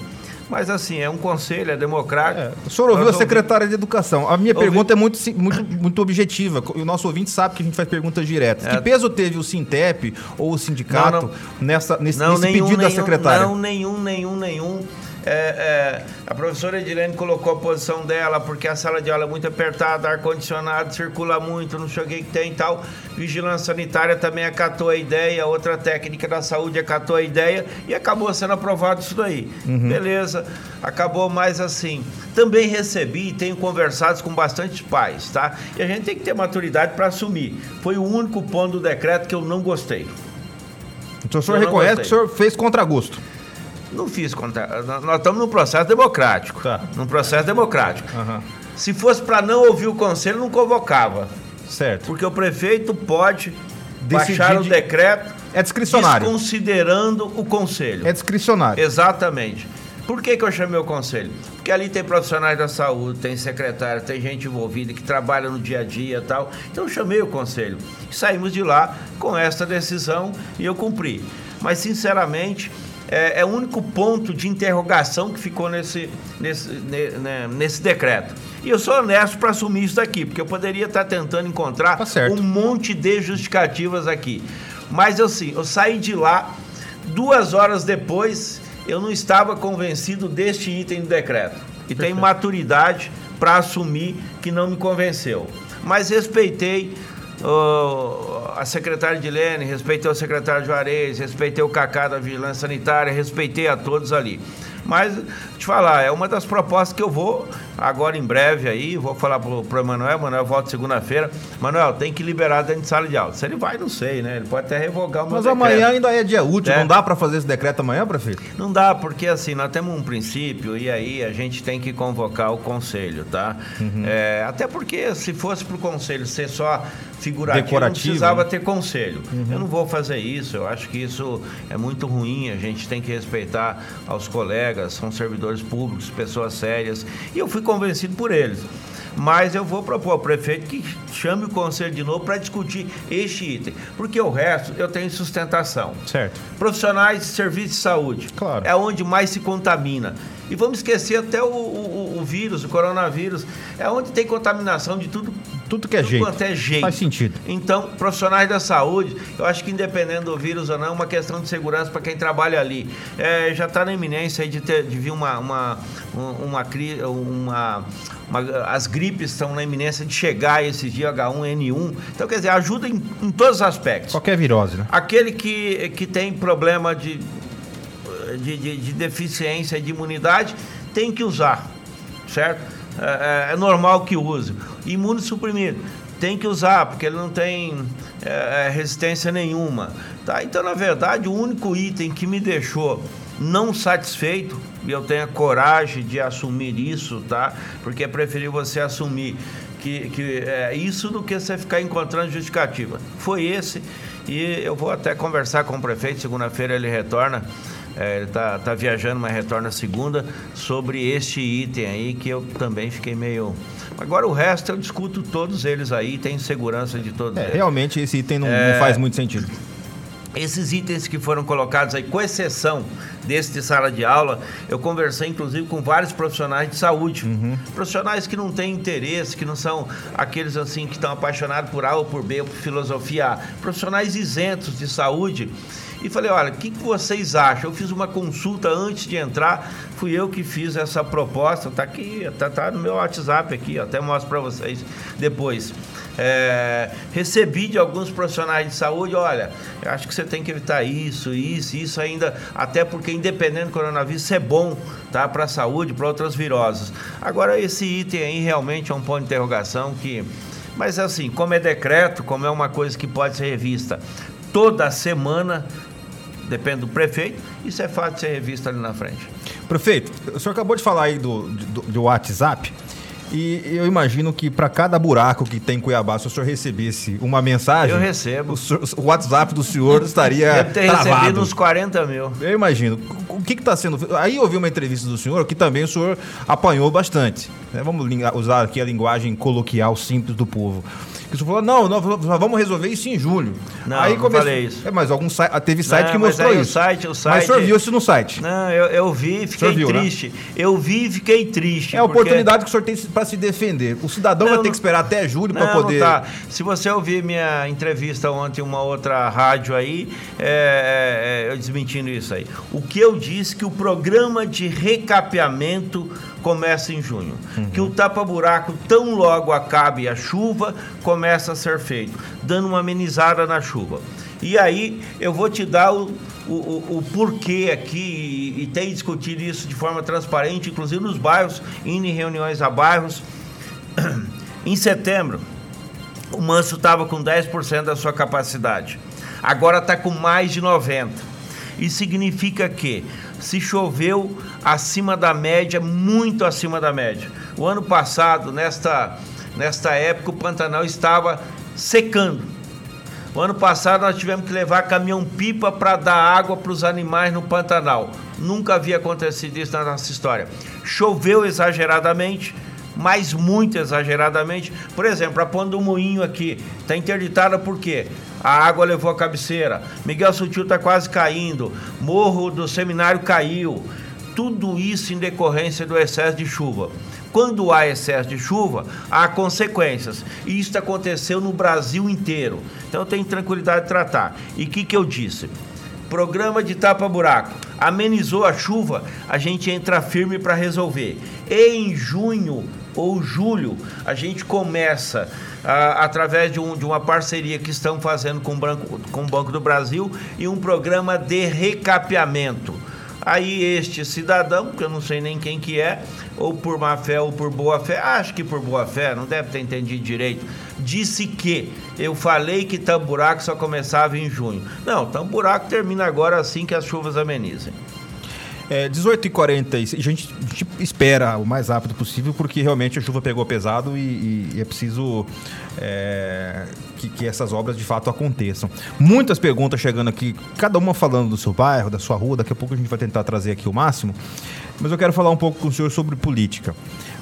Mas assim, é um conselho, é democrático. É, o senhor ouviu a secretária ouvi... de Educação. A minha ouvi... pergunta é muito, muito, muito objetiva. O nosso ouvinte sabe que a gente faz perguntas diretas. É. Que peso teve o Sintep ou o sindicato não, não. nessa, nesse, não, nesse nenhum, pedido nenhum, da secretária? Não, nenhum, nenhum, nenhum. É, é, a professora Edilene colocou a posição dela, porque a sala de aula é muito apertada, ar-condicionado, circula muito, não sei o que, que tem e tal. Vigilância sanitária também acatou a ideia, outra técnica da saúde acatou a ideia e acabou sendo aprovado isso daí. Uhum. Beleza, acabou mais assim. Também recebi e tenho conversado com bastante pais, tá? E a gente tem que ter maturidade para assumir. Foi o único ponto do decreto que eu não gostei. Então o senhor eu reconhece que o senhor fez contra gosto? Não fiz contra. Nós estamos num processo democrático. Tá. Num processo democrático. Uhum. Se fosse para não ouvir o conselho, não convocava. Certo. Porque o prefeito pode Decidir baixar o de... decreto. É discricionário. Considerando o conselho. É discricionário. Exatamente. Por que, que eu chamei o conselho? Porque ali tem profissionais da saúde, tem secretário, tem gente envolvida que trabalha no dia a dia e tal. Então eu chamei o conselho. E saímos de lá com esta decisão e eu cumpri. Mas, sinceramente, é, é, o único ponto de interrogação que ficou nesse, nesse, né, nesse decreto. E eu sou honesto para assumir isso daqui, porque eu poderia estar tentando encontrar tá um monte de justificativas aqui. Mas eu sim, eu saí de lá, duas horas depois, eu não estava convencido deste item do decreto. E Perfeito. tenho maturidade para assumir que não me convenceu. Mas respeitei a secretária de Lene, respeitei o secretário Juarez, respeitei o Cacá da Vigilância Sanitária, respeitei a todos ali. Mas, te falar, é uma das propostas que eu vou agora em breve aí, vou falar pro, pro Emanuel, Emanuel volta segunda-feira. Manuel, tem que liberar dentro de sala de aula. Se ele vai, não sei, né? Ele pode até revogar o meu Mas decreto. amanhã ainda é dia útil, é. não dá para fazer esse decreto amanhã, prefeito? Não dá, porque assim, nós temos um princípio e aí a gente tem que convocar o conselho, tá? Uhum. É, até porque se fosse pro conselho ser só figurativo, Decorativo, não precisava né? ter conselho. Uhum. Eu não vou fazer isso, eu acho que isso é muito ruim, a gente tem que respeitar aos colegas, são servidores públicos, pessoas sérias, e eu fui convencido por eles. Mas eu vou propor ao prefeito que chame o conselho de novo para discutir este item. Porque o resto eu tenho sustentação. Certo. Profissionais de serviço de saúde. Claro. É onde mais se contamina. E vamos esquecer até o, o, o vírus, o coronavírus. É onde tem contaminação de tudo. Tudo que é tudo jeito. Quanto é jeito. Faz sentido. Então, profissionais da saúde, eu acho que independente do vírus ou não, é uma questão de segurança para quem trabalha ali. É, já está na iminência de, ter, de vir uma, uma, uma, uma, uma uma, as gripes estão na iminência de chegar esse dia H1N1. Então, quer dizer, ajuda em, em todos os aspectos. Qualquer virose, né? Aquele que, que tem problema de de, de, de deficiência de imunidade, tem que usar, certo? É, é, é normal que use. Imunossuprimido, tem que usar, porque ele não tem é, é, resistência nenhuma. Tá? Então, na verdade, o único item que me deixou não satisfeito, e eu tenho a coragem de assumir isso, tá? Porque é preferível você assumir que, que é isso do que você ficar encontrando justificativa. Foi esse, e eu vou até conversar com o prefeito, segunda-feira ele retorna. É, ele está tá viajando, mas retorna segunda, sobre este item aí que eu também fiquei meio. Agora o resto eu discuto todos eles aí, tenho segurança de todos é, eles. Realmente esse item não, é... não faz muito sentido. Esses itens que foram colocados aí, com exceção desse de sala de aula, eu conversei inclusive com vários profissionais de saúde. Uhum. Profissionais que não têm interesse, que não são aqueles assim que estão apaixonados por A ou por B ou por filosofia A. Profissionais isentos de saúde. E falei, olha, o que, que, vocês acham? Eu fiz uma consulta antes de entrar, fui eu que fiz essa proposta, tá aqui, tá, tá no meu WhatsApp aqui, até mostro para vocês depois. É, recebi de alguns profissionais de saúde, olha, acho que você tem que evitar isso, isso, isso ainda, até porque independente do coronavírus, é bom, tá? Para a saúde, para outras viroses. Agora, esse item aí realmente é um ponto de interrogação que. Mas assim, como é decreto, como é uma coisa que pode ser revista toda semana, depende do prefeito, isso é fácil de ser revista ali na frente. Prefeito, o senhor acabou de falar aí do, do, do WhatsApp. E eu imagino que para cada buraco que tem em Cuiabá, se o senhor recebesse uma mensagem. Eu recebo. O, senhor, o WhatsApp do senhor estaria. Deve ter travado. recebido uns 40 mil. Eu imagino. O que está sendo. Aí eu vi uma entrevista do senhor que também o senhor apanhou bastante. Né? Vamos usar aqui a linguagem coloquial simples do povo que o senhor falou, não, nós vamos resolver isso em julho. Não, aí não falei isso. É, mas algum site, teve site não, que mostrou isso. O site, o site... Mas o senhor viu isso no site? Não, eu, eu vi e fiquei viu, né? triste. Né? Eu vi e fiquei triste. É a porque... oportunidade que o senhor tem para se defender. O cidadão não, vai ter que esperar até julho para poder... Tá. Se você ouvir minha entrevista ontem em uma outra rádio aí, é, é, é, eu desmentindo isso aí. O que eu disse que o programa de recapeamento começa em junho. Uhum. Que o tapa-buraco, tão logo acabe a chuva, começa a ser feito, dando uma amenizada na chuva. E aí eu vou te dar o, o, o, porquê aqui, e, e tem discutido isso de forma transparente, inclusive nos bairros, indo em reuniões a bairros. em setembro, o Manso estava com 10% da sua capacidade. Agora está com mais de 90%. Isso significa que se choveu acima da média, muito acima da média. O ano passado, nesta, nesta época, o Pantanal estava secando. O ano passado nós tivemos que levar caminhão-pipa para dar água para os animais no Pantanal. Nunca havia acontecido isso na nossa história. Choveu exageradamente, mas muito exageradamente. Por exemplo, a ponta do moinho aqui está interditada por quê? A água levou a cabeceira. Miguel Sutil está quase caindo. Morro do Seminário caiu. Tudo isso em decorrência do excesso de chuva. Quando há excesso de chuva, há consequências. E isso aconteceu no Brasil inteiro. Então tenho tranquilidade de tratar. E o que, que eu disse? Programa de tapa-buraco. Amenizou a chuva, a gente entra firme para resolver. E em junho ou julho, a gente começa ah, através de, um, de, uma parceria que estão fazendo com o, Banco, com o Banco do Brasil e um programa de recapeamento. Aí este cidadão, que eu não sei nem quem que é, ou por má fé ou por boa fé, acho que por boa fé, não deve ter entendido direito, disse que eu falei que Tamburaco só começava em junho. Não, Tamburaco termina agora assim que as chuvas amenizem. É, 18h40, a gente, a gente, espera o mais rápido possível, porque realmente a chuva pegou pesado e, e é preciso é, que, que, essas obras de fato aconteçam. Muitas perguntas chegando aqui, cada uma falando do seu bairro, da sua rua, daqui a pouco a gente vai tentar trazer aqui o máximo, mas eu quero falar um pouco com o senhor sobre política.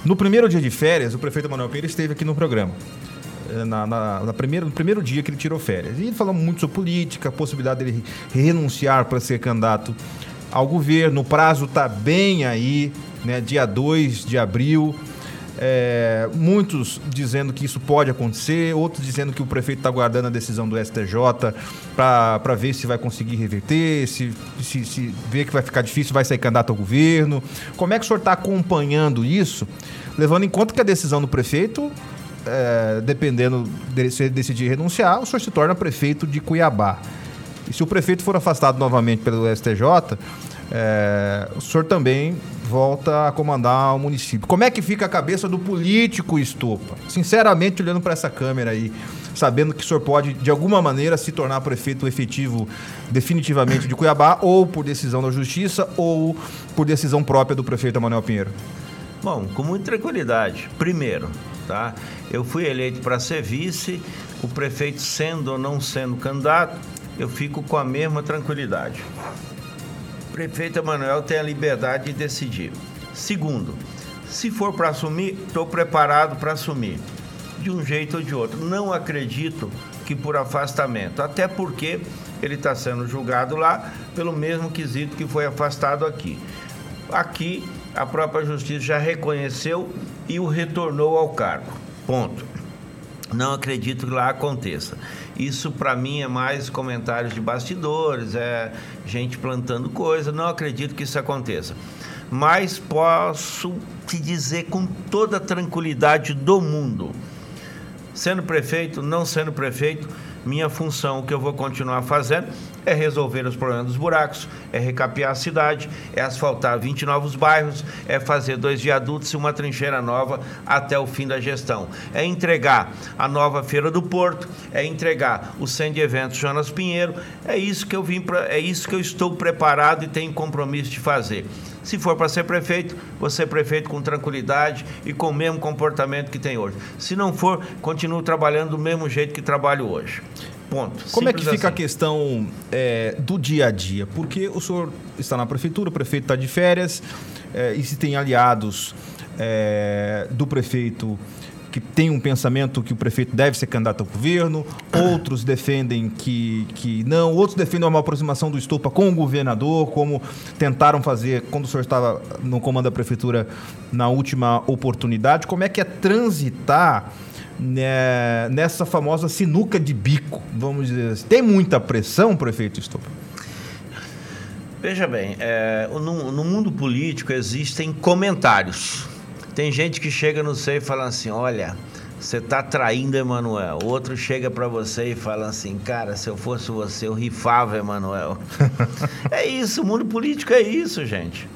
No primeiro dia de férias, o prefeito Manuel Pires esteve aqui no programa. É, na, na, na primeiro, no primeiro dia que ele tirou férias. E ele falou muito sobre política, a possibilidade dele renunciar para ser candidato ao governo. O prazo está bem aí, né? dia 2 de abril. É, muitos dizendo que isso pode acontecer, outros dizendo que o prefeito está guardando a decisão do STJ para ver se vai conseguir reverter, se, se, se vê que vai ficar difícil, vai sair candidato ao governo. Como é que o senhor está acompanhando isso, levando em conta que a decisão do prefeito, é, dependendo de se decidir renunciar, o senhor se torna prefeito de Cuiabá. E se o prefeito for afastado novamente pelo STJ, é, o senhor também volta a comandar o município. Como é que fica a cabeça do político Estopa? Sinceramente, olhando para essa câmera aí, sabendo que o senhor pode, de alguma maneira, se tornar prefeito efetivo definitivamente de Cuiabá, ou por decisão da Justiça, ou por decisão própria do prefeito Manuel Pinheiro? Bom, com muita tranquilidade. Primeiro, tá? Eu fui eleito para ser vice, o prefeito sendo ou não sendo candidato, eu fico com a mesma tranquilidade. O prefeito Emanuel tem a liberdade de decidir. Segundo, se for para assumir, estou preparado para assumir, de um jeito ou de outro. Não acredito que por afastamento, até porque ele está sendo julgado lá pelo mesmo quesito que foi afastado aqui. Aqui, a própria justiça já reconheceu e o retornou ao cargo. Ponto. Não acredito que lá aconteça. Isso para mim é mais comentários de bastidores, é gente plantando coisa. Não acredito que isso aconteça. Mas posso te dizer com toda a tranquilidade do mundo, sendo prefeito, não sendo prefeito, minha função, o que eu vou continuar fazendo, é resolver os problemas dos buracos, é recapear a cidade, é asfaltar 20 novos bairros, é fazer dois viadutos e uma trincheira nova até o fim da gestão. É entregar a nova Feira do Porto, é entregar o centro de eventos Jonas Pinheiro. É isso que eu vim para, é isso que eu estou preparado e tenho compromisso de fazer. Se for para ser prefeito, vou ser prefeito com tranquilidade e com o mesmo comportamento que tem hoje. Se não for, continuo trabalhando do mesmo jeito que trabalho hoje. Ponto. Como Simples é que fica assim. a questão é, do dia a dia? Porque o senhor está na prefeitura, o prefeito está de férias, é, e se tem aliados é, do prefeito que tem um pensamento que o prefeito deve ser candidato ao governo, outros defendem que, que não, outros defendem uma aproximação do Estupa com o governador, como tentaram fazer quando o senhor estava no comando da prefeitura na última oportunidade. Como é que é transitar né, nessa famosa sinuca de bico, vamos dizer assim. Tem muita pressão, prefeito Estopa? Veja bem, é, no, no, mundo político existem comentários. Tem gente que chega no seio e fala assim: olha, você está traindo Emanuel. Outro chega para você e fala assim: cara, se eu fosse você, eu rifava Emanuel. é isso, o mundo político é isso, gente.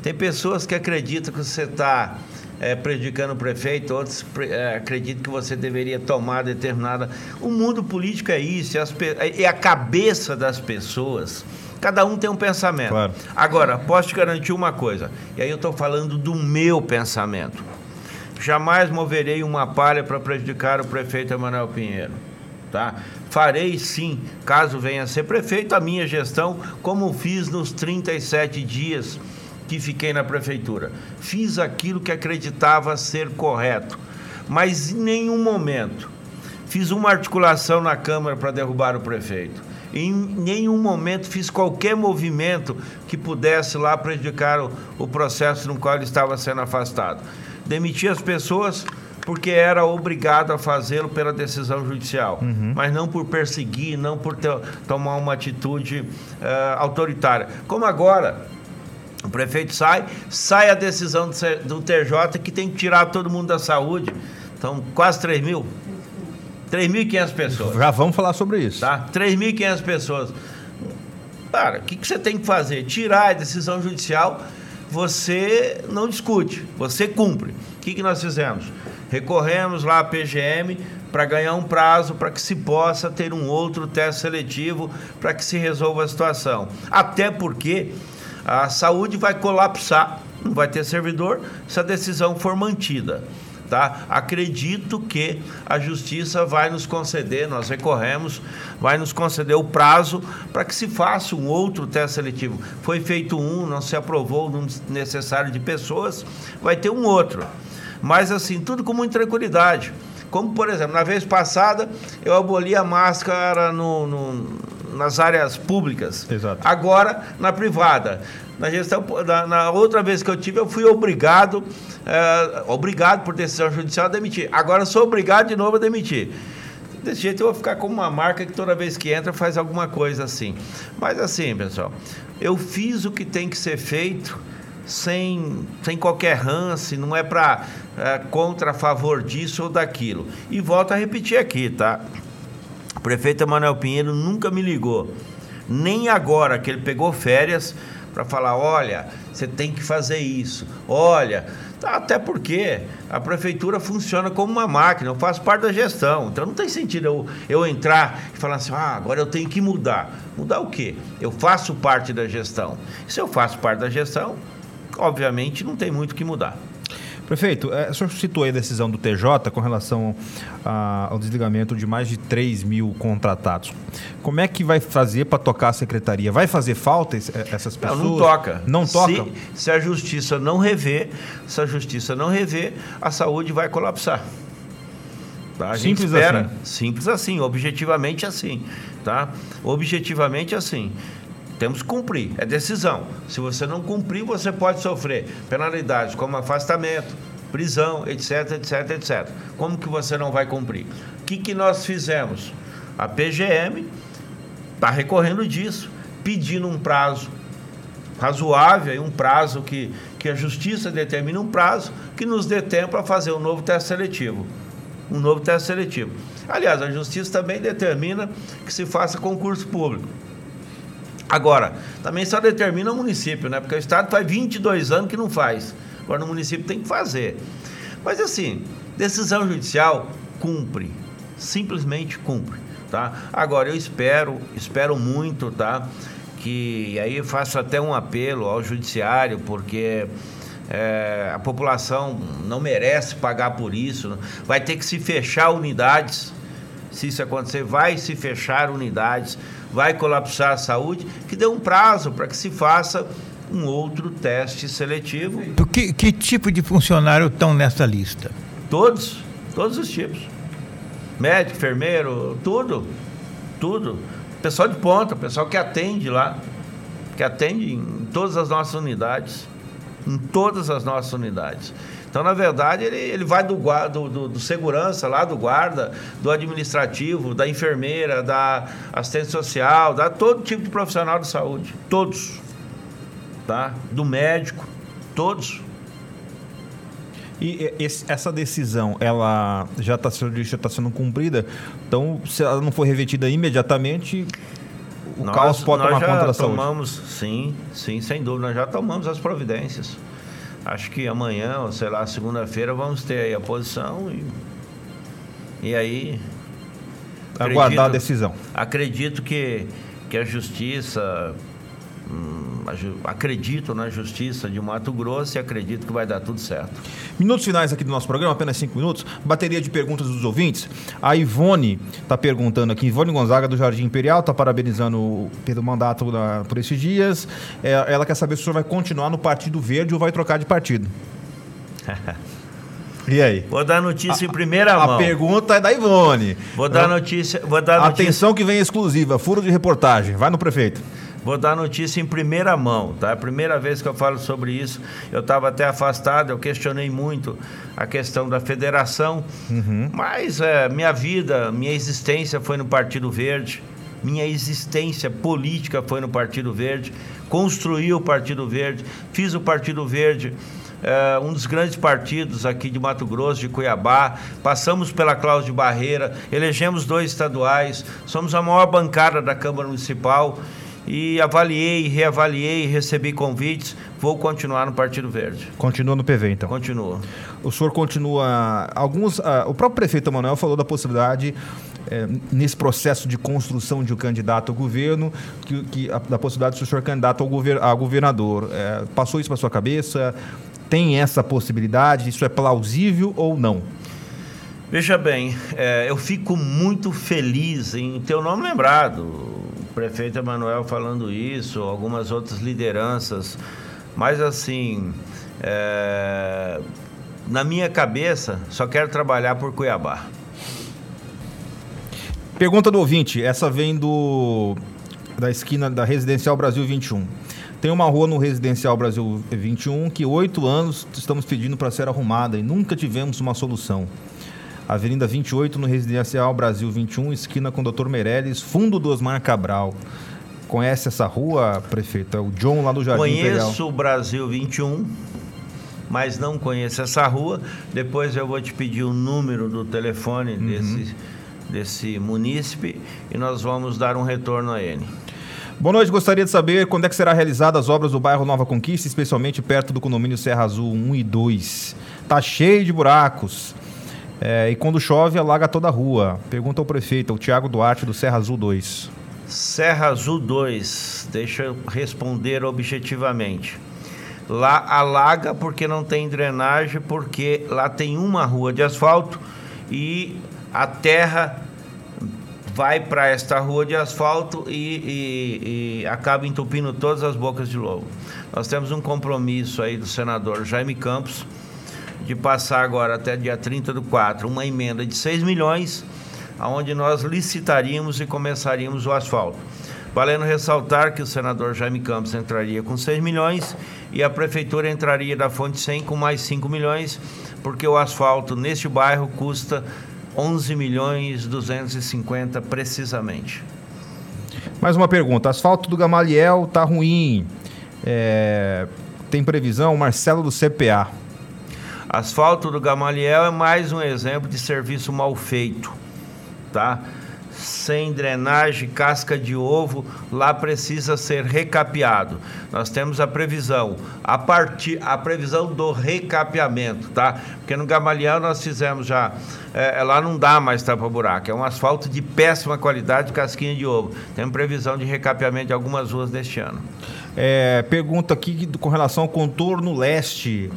Tem pessoas que acreditam que você está é, prejudicando o prefeito, outros é, acreditam que você deveria tomar determinada. O mundo político é isso, é, as, é a cabeça das pessoas. Cada um tem um pensamento. Claro. Agora, posso te garantir uma coisa, e aí eu estou falando do meu pensamento. Jamais moverei uma palha para prejudicar o prefeito Emanuel Pinheiro. Tá? Farei sim, caso venha a ser prefeito, a minha gestão, como fiz nos 37 dias que fiquei na prefeitura. Fiz aquilo que acreditava ser correto, mas em nenhum momento fiz uma articulação na Câmara para derrubar o prefeito. Em nenhum momento fiz qualquer movimento que pudesse lá prejudicar o, o processo no qual ele estava sendo afastado. Demiti as pessoas porque era obrigado a fazê-lo pela decisão judicial, uhum. mas não por perseguir, não por ter, tomar uma atitude uh, autoritária. Como agora, o prefeito sai, sai a decisão do TJ que tem que tirar todo mundo da saúde. Então, quase 3 mil. 3.500 pessoas. Já vamos falar sobre isso. Tá? 3.500 pessoas. Cara, o que, que você tem que fazer? Tirar a decisão judicial, você não discute, você cumpre. O que, que nós fizemos? Recorremos lá à PGM para ganhar um prazo para que se possa ter um outro teste seletivo para que se resolva a situação. Até porque a saúde vai colapsar, não vai ter servidor se a decisão for mantida. Tá? Acredito que a justiça vai nos conceder, nós recorremos, vai nos conceder o prazo para que se faça um outro teste seletivo. Foi feito um, não se aprovou o necessário de pessoas, vai ter um outro. Mas assim, tudo com muita tranquilidade. Como, por exemplo, na vez passada, eu aboli a máscara no, no nas áreas públicas. Exato. Agora, na privada. Na gestão, na, na outra vez que eu tive, eu fui obrigado, é, obrigado por decisão judicial a demitir. Agora sou obrigado de novo a demitir. Desse jeito eu vou ficar como uma marca que toda vez que entra faz alguma coisa assim. Mas assim, pessoal, eu fiz o que tem que ser feito sem, sem qualquer rance, não é para é, contra a favor disso ou daquilo. E volto a repetir aqui, tá? O prefeito Emanuel Pinheiro nunca me ligou, nem agora que ele pegou férias para falar, olha, você tem que fazer isso, olha, até porque a prefeitura funciona como uma máquina, eu faço parte da gestão, então não tem sentido eu, eu entrar e falar assim, ah, agora eu tenho que mudar. Mudar o quê? Eu faço parte da gestão. Se eu faço parte da gestão, obviamente não tem muito o que mudar. Prefeito, é, o senhor citou a decisão do TJ com relação a, ao desligamento de mais de 3 mil contratados. Como é que vai fazer para tocar a secretaria? Vai fazer falta é, essas pessoas? Não, não toca. Não toca? Se, se a justiça não rever, se a justiça não rever, a saúde vai colapsar. Tá? Simples espera. Assim. Simples assim, objetivamente assim. Tá? Objetivamente assim. Temos que cumprir, é decisão. Se você não cumprir, você pode sofrer penalidades como afastamento, prisão, etc, etc, etc. Como que você não vai cumprir? O que, que nós fizemos? A PGM está recorrendo disso, pedindo um prazo razoável, um prazo que, que a justiça determine um prazo que nos dê tempo para fazer um novo teste seletivo. Um novo teste seletivo. Aliás, a justiça também determina que se faça concurso público. Agora, também só determina o município, né? Porque o Estado faz 22 anos que não faz. Agora no município tem que fazer. Mas assim, decisão judicial cumpre. Simplesmente cumpre, tá? Agora eu espero, espero muito, tá? Que aí faço até um apelo ao judiciário, porque é, a população não merece pagar por isso. Vai ter que se fechar unidades. Se isso acontecer, vai se fechar unidades vai colapsar a saúde, que dê um prazo para que se faça um outro teste seletivo. Que, que tipo de funcionário estão nessa lista? Todos, todos os tipos. Médico, enfermeiro, tudo, tudo. Pessoal de ponta, pessoal que atende lá, que atende em todas as nossas unidades, em todas as nossas unidades. Então, na verdade, ele, ele vai do, do, do, do, segurança lá, do guarda, do administrativo, da enfermeira, da assistente social, da todo tipo de profissional de saúde. Todos. Tá? Do médico, todos. E esse, essa decisão, ela já está já tá sendo cumprida, então se ela não for revertida imediatamente, o nós, caos pode tomar conta da tomamos, saúde? Sim, sim, sem dúvida, nós já tomamos as providências acho que amanhã, ou sei lá, segunda-feira, vamos ter aí a posição e, e aí. Aguardar acredito, a decisão. Acredito que, que a justiça acredito na justiça de Mato Grosso e acredito que vai dar tudo certo. Minutos finais aqui do nosso programa, apenas cinco minutos. Bateria de perguntas dos ouvintes. A Ivone está perguntando aqui, Ivone Gonzaga do Jardim Imperial, está parabenizando pelo mandato da, por esses dias. É, ela quer saber se o senhor vai continuar no Partido Verde ou vai trocar de partido. E aí? Vou dar notícia a, em primeira a mão. A pergunta é da Ivone. Vou dar notícia. Vou dar notícia. Atenção que vem exclusiva, furo de reportagem. Vai no prefeito. Vou dar notícia em primeira mão, tá? É a primeira vez que eu falo sobre isso. Eu estava até afastado, eu questionei muito a questão da federação, uhum. mas é, minha vida, minha existência foi no Partido Verde, minha existência política foi no Partido Verde, construí o Partido Verde, fiz o Partido Verde. É, um dos grandes partidos aqui de Mato Grosso, de Cuiabá. Passamos pela Cláudia Barreira, elegemos dois estaduais, somos a maior bancada da Câmara Municipal e avaliei, reavaliei, recebi convites. Vou continuar no Partido Verde. Continua no PV, então? Continua. O senhor continua. Alguns. Uh, o próprio prefeito Manuel falou da possibilidade. É, nesse processo de construção de um candidato ao governo, que, que a, da possibilidade de ser candidato ao gover, a governador. É, passou isso para sua cabeça? Tem essa possibilidade? Isso é plausível ou não? Veja bem, é, eu fico muito feliz em ter o nome lembrado prefeito Emanuel falando isso, algumas outras lideranças, mas assim, é, na minha cabeça, só quero trabalhar por Cuiabá. Pergunta do ouvinte, essa vem do da esquina da Residencial Brasil 21. Tem uma rua no Residencial Brasil 21 que oito anos estamos pedindo para ser arrumada e nunca tivemos uma solução. Avenida 28, no Residencial Brasil 21, esquina com o Dr. Meirelles, fundo do Osmar Cabral. Conhece essa rua, prefeito? É o John lá do Jardim Conheço Imperial. o Brasil 21, mas não conheço essa rua. Depois eu vou te pedir o número do telefone uhum. desse, desse munícipe e nós vamos dar um retorno a ele. Boa noite, gostaria de saber quando é que será realizadas as obras do bairro Nova Conquista, especialmente perto do condomínio Serra Azul 1 e 2. Tá cheio de buracos. É, e quando chove, alaga toda a rua. Pergunta ao prefeito, o Tiago Duarte, do Serra Azul 2. Serra Azul 2, deixa eu responder objetivamente. Lá alaga porque não tem drenagem, porque lá tem uma rua de asfalto e a terra vai para esta rua de asfalto e, e, e, acaba entupindo todas as bocas de lobo. Nós temos um compromisso aí do senador Jaime Campos de passar agora até dia 30 do 4 uma emenda de 6 milhões, aonde nós licitaríamos e começaríamos o asfalto. Valendo ressaltar que o senador Jaime Campos entraria com 6 milhões e a prefeitura entraria da fonte 100 com mais 5 milhões, porque o asfalto neste bairro custa 11 milhões 250 precisamente. Mais uma pergunta. Asfalto do Gamaliel tá ruim. É... Tem previsão? Marcelo do CPA. Asfalto do Gamaliel é mais um exemplo de serviço mal feito, tá? sem drenagem, casca de ovo, lá precisa ser recapeado. Nós temos a previsão, a partir a previsão do recapeamento, tá? Porque no Gamaliel nós fizemos já, é, é lá não dá mais tapa buraco, é um asfalto de péssima qualidade, casquinha de ovo. Temos previsão de recapeamento de algumas ruas neste ano. É, pergunta aqui com relação ao contorno leste,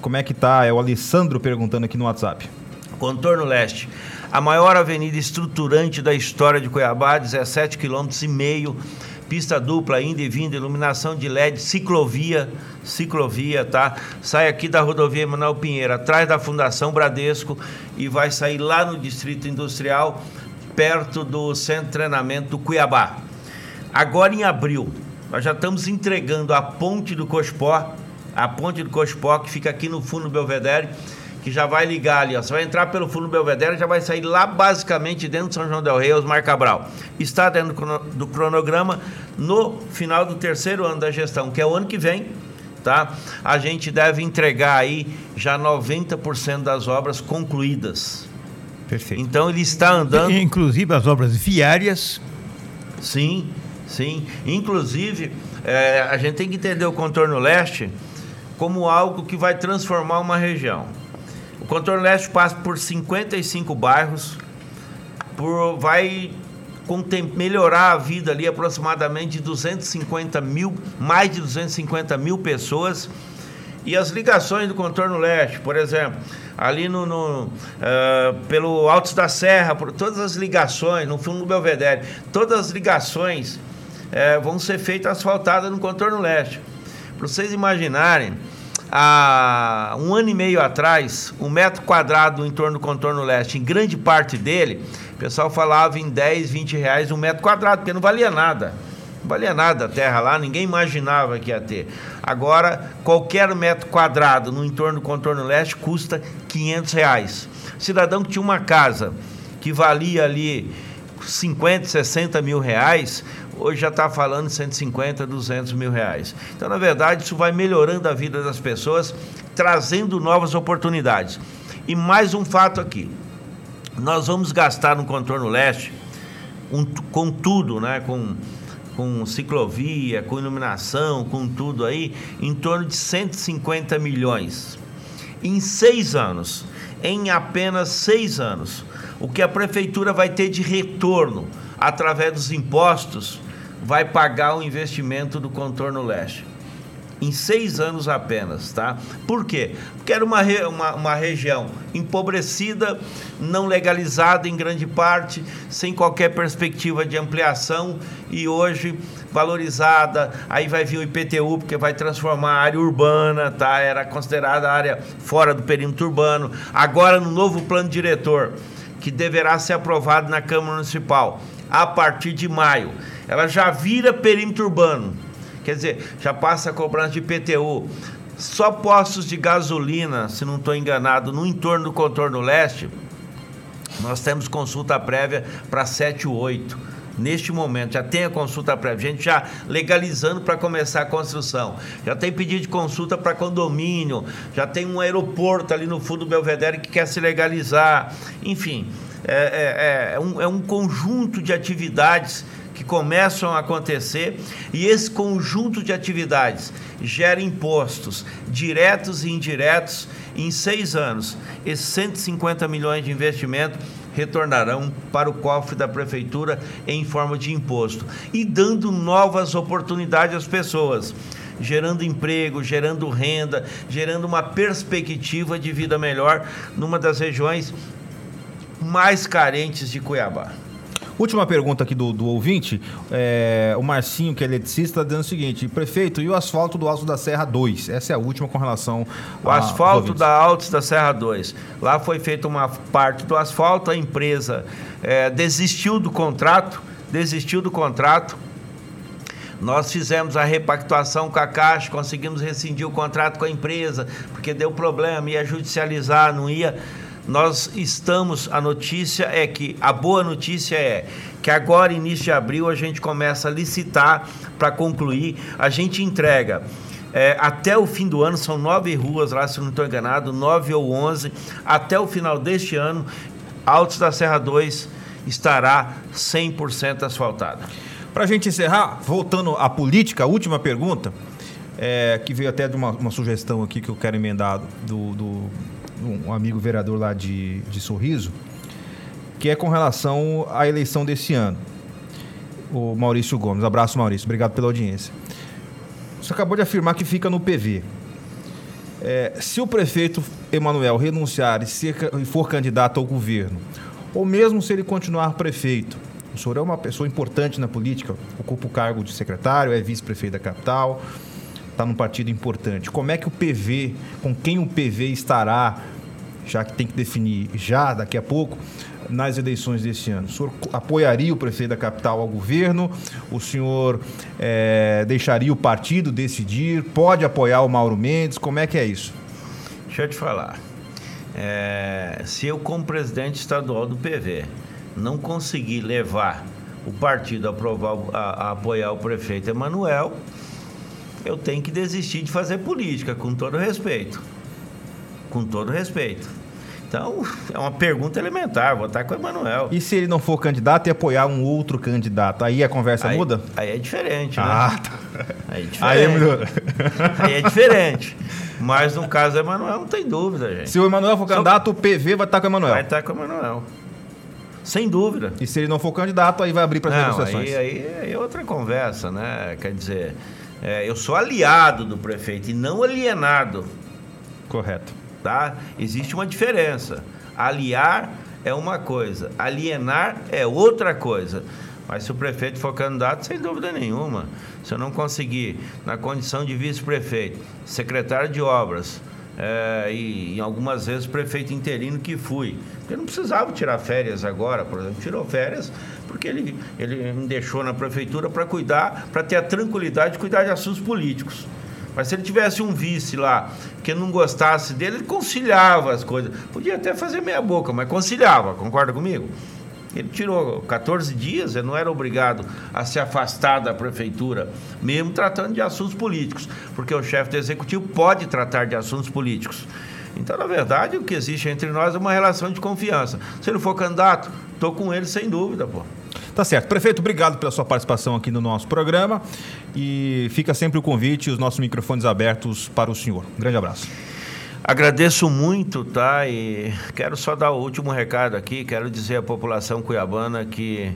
como é que tá? É o Alessandro perguntando aqui no WhatsApp. Contorno leste a maior avenida estruturante da história de Cuiabá, 17 km e meio, pista dupla, indo e vindo, iluminação de LED, ciclovia, ciclovia, tá? Sai aqui da rodovia Emanuel Pinheiro, atrás da Fundação Bradesco e vai sair lá no Distrito Industrial, perto do Centro de Treinamento do Cuiabá. Agora em abril, nós já estamos entregando a ponte do Cospó, a ponte do que fica aqui no fundo do Belvedere, que já vai ligar ali, ó. Você vai entrar pelo fundo Belvedere, já vai sair lá basicamente dentro de São João del Rei, Osmar Cabral. Está dentro do cronograma no final do terceiro ano da gestão, que é o ano que vem, tá? A gente deve entregar aí já 90% das obras concluídas. Perfeito. Então ele está andando. Inclusive as obras viárias. Sim, sim. Inclusive, é, a gente tem que entender o contorno leste como algo que vai transformar uma região. O contorno leste passa por 55 bairros, por, vai melhorar a vida ali aproximadamente de 250 mil, mais de 250 mil pessoas. E as ligações do contorno leste, por exemplo, ali no, no uh, pelo Altos da Serra, por todas as ligações, no fundo do Belvedere, todas as ligações uh, vão ser feitas asfaltadas no contorno leste. Para vocês imaginarem, há um ano e meio atrás, um metro quadrado em torno do contorno leste, em grande parte dele, o pessoal falava em 10, 20 reais um metro quadrado, porque não valia nada. Não valia nada a terra lá, ninguém imaginava que ia ter. Agora, qualquer metro quadrado no entorno do contorno leste custa 500 reais. Cidadão que tinha uma casa que valia ali 50, 60 mil reais, hoje já está falando de 150, 200 mil reais. Então, na verdade, isso vai melhorando a vida das pessoas, trazendo novas oportunidades. E mais um fato aqui: nós vamos gastar no contorno leste, um, com tudo, né? com, com ciclovia, com iluminação, com tudo aí, em torno de 150 milhões. Em seis anos, em apenas seis anos, o que a prefeitura vai ter de retorno através dos impostos vai pagar o investimento do contorno leste. Em seis anos apenas, tá? Por quê? Porque era uma, uma, uma região empobrecida, não legalizada em grande parte, sem qualquer perspectiva de ampliação e hoje valorizada. Aí vai vir o IPTU, porque vai transformar a área urbana, tá? Era considerada área fora do perímetro urbano. Agora, no novo plano diretor, que deverá ser aprovado na Câmara Municipal a partir de maio ela já vira perímetro urbano. Quer dizer, já passa a cobrança de IPTU. Só postos de gasolina, se não estou enganado, no entorno do contorno leste, nós temos consulta prévia para 7 ou 8 neste momento, já tem a consulta prévia, gente já legalizando para começar a construção, já tem pedido de consulta para condomínio, já tem um aeroporto ali no fundo do Belvedere que quer se legalizar, enfim, é, é, é, um, é um conjunto de atividades que começam a acontecer e esse conjunto de atividades gera impostos diretos e indiretos em seis anos. Esses 150 milhões de investimento retornarão para o cofre da prefeitura em forma de imposto e dando novas oportunidades às pessoas gerando emprego, gerando renda, gerando uma perspectiva de vida melhor numa das regiões mais carentes de Cuiabá. Última pergunta aqui do, do ouvinte. É, o Marcinho, que é eletricista, está dizendo o seguinte: prefeito, e o asfalto do Alto da Serra 2? Essa é a última com relação O asfalto da Altos da Serra 2. Lá foi feita uma parte do asfalto, a empresa é, desistiu do contrato, desistiu do contrato. Nós fizemos a repactuação com a Caixa, conseguimos rescindir o contrato com a empresa, porque deu problema, ia judicializar, não ia nós estamos, a notícia é que, a boa notícia é que agora, início de abril, a gente começa a licitar para concluir, a gente entrega. É, até o fim do ano, são nove ruas lá, se não estou enganado, nove ou onze. Até o final deste ano, Altos da Serra 2 estará 100% asfaltada. Para a gente encerrar, voltando à política, última pergunta, é, que veio até de uma, uma, sugestão aqui que eu quero emendar do, do um amigo vereador lá de, de Sorriso, que é com relação à eleição desse ano. O Maurício Gomes. Abraço, Maurício. Obrigado pela audiência. Você acabou de afirmar que fica no PV. É, se o prefeito Emanuel renunciar e, ser, e for candidato ao governo, ou mesmo se ele continuar prefeito, o senhor é uma pessoa importante na política, ocupa o cargo de secretário, é vice-prefeito da capital, está num partido importante. Como é que o PV, com quem o PV estará, já que tem que definir já, daqui a pouco, nas eleições deste ano? O senhor apoiaria o prefeito da capital ao governo? O senhor é, deixaria o partido decidir? Pode apoiar o Mauro Mendes? Como é que é isso? Deixa eu te falar. É, se eu, como presidente estadual do PV, não conseguir levar o partido a, aprovar, a, a apoiar o prefeito Emanuel, eu tenho que desistir de fazer política, com todo respeito. Com todo respeito. Então, é uma pergunta elementar, votar com o Emanuel. E se ele não for candidato e apoiar um outro candidato, aí a conversa aí, muda? Aí é diferente, né? Ah, tá. Aí é diferente. Aí, é aí é diferente. Mas no caso do Emanuel, não tem dúvida, gente. Se o Emanuel for candidato, o PV vai estar com o Emanuel. Vai estar com o Emanuel. Sem dúvida. E se ele não for candidato, aí vai abrir para as negociações. Aí, aí é outra conversa, né? Quer dizer, é, eu sou aliado do prefeito e não alienado. Correto. Tá? Existe uma diferença. Aliar é uma coisa, alienar é outra coisa. Mas se o prefeito for candidato, sem dúvida nenhuma, se eu não conseguir, na condição de vice-prefeito, secretário de obras, é, e, e algumas vezes prefeito interino que fui. Eu não precisava tirar férias agora, por exemplo, tirou férias porque ele, ele me deixou na prefeitura para cuidar, para ter a tranquilidade de cuidar de assuntos políticos. Mas se ele tivesse um vice lá que não gostasse dele, ele conciliava as coisas. Podia até fazer meia boca, mas conciliava, concorda comigo? Ele tirou 14 dias, ele não era obrigado a se afastar da prefeitura, mesmo tratando de assuntos políticos, porque o chefe do executivo pode tratar de assuntos políticos. Então, na verdade, o que existe entre nós é uma relação de confiança. Se ele for candidato, estou com ele sem dúvida, pô. Tá certo. Prefeito, obrigado pela sua participação aqui no nosso programa. E fica sempre o convite e os nossos microfones abertos para o senhor. Um grande abraço. Agradeço muito, tá? E quero só dar o último recado aqui. Quero dizer à população cuiabana que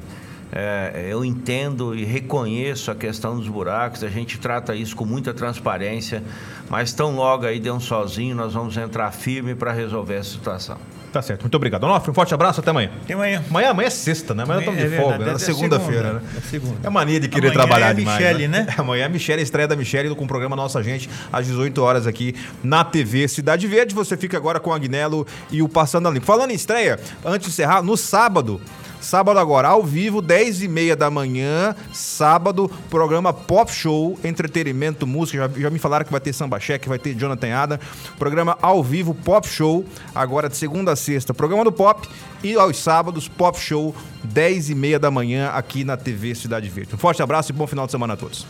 é, eu entendo e reconheço a questão dos buracos, a gente trata isso com muita transparência, mas tão logo aí deu um sozinho, nós vamos entrar firme para resolver essa situação. Tá certo. Muito obrigado. Onofre, um forte abraço. Até amanhã. Até amanhã. Amanhã, amanhã é sexta, né? Amanhã estamos é de folga. Né? É segunda-feira, né? É segunda. É mania de querer amanhã trabalhar é demais. Michele, né? né? Amanhã é a Michele, estreia da Michele com o programa Nossa Gente, às 18 horas aqui na TV Cidade Verde. Você fica agora com o Agnello e o Passando a Limpo. Falando em estreia, antes de encerrar, no sábado, Sábado agora, ao vivo, 10 e meia da manhã, sábado, programa Pop Show, entretenimento, música. Já, já me falaram que vai ter Samba Cheque, vai ter Jonathan Ada. Programa ao vivo, Pop Show, agora de segunda a sexta, programa do Pop. E aos sábados, Pop Show, 10 e meia da manhã, aqui na TV Cidade Verde. Um forte abraço e bom final de semana a todos.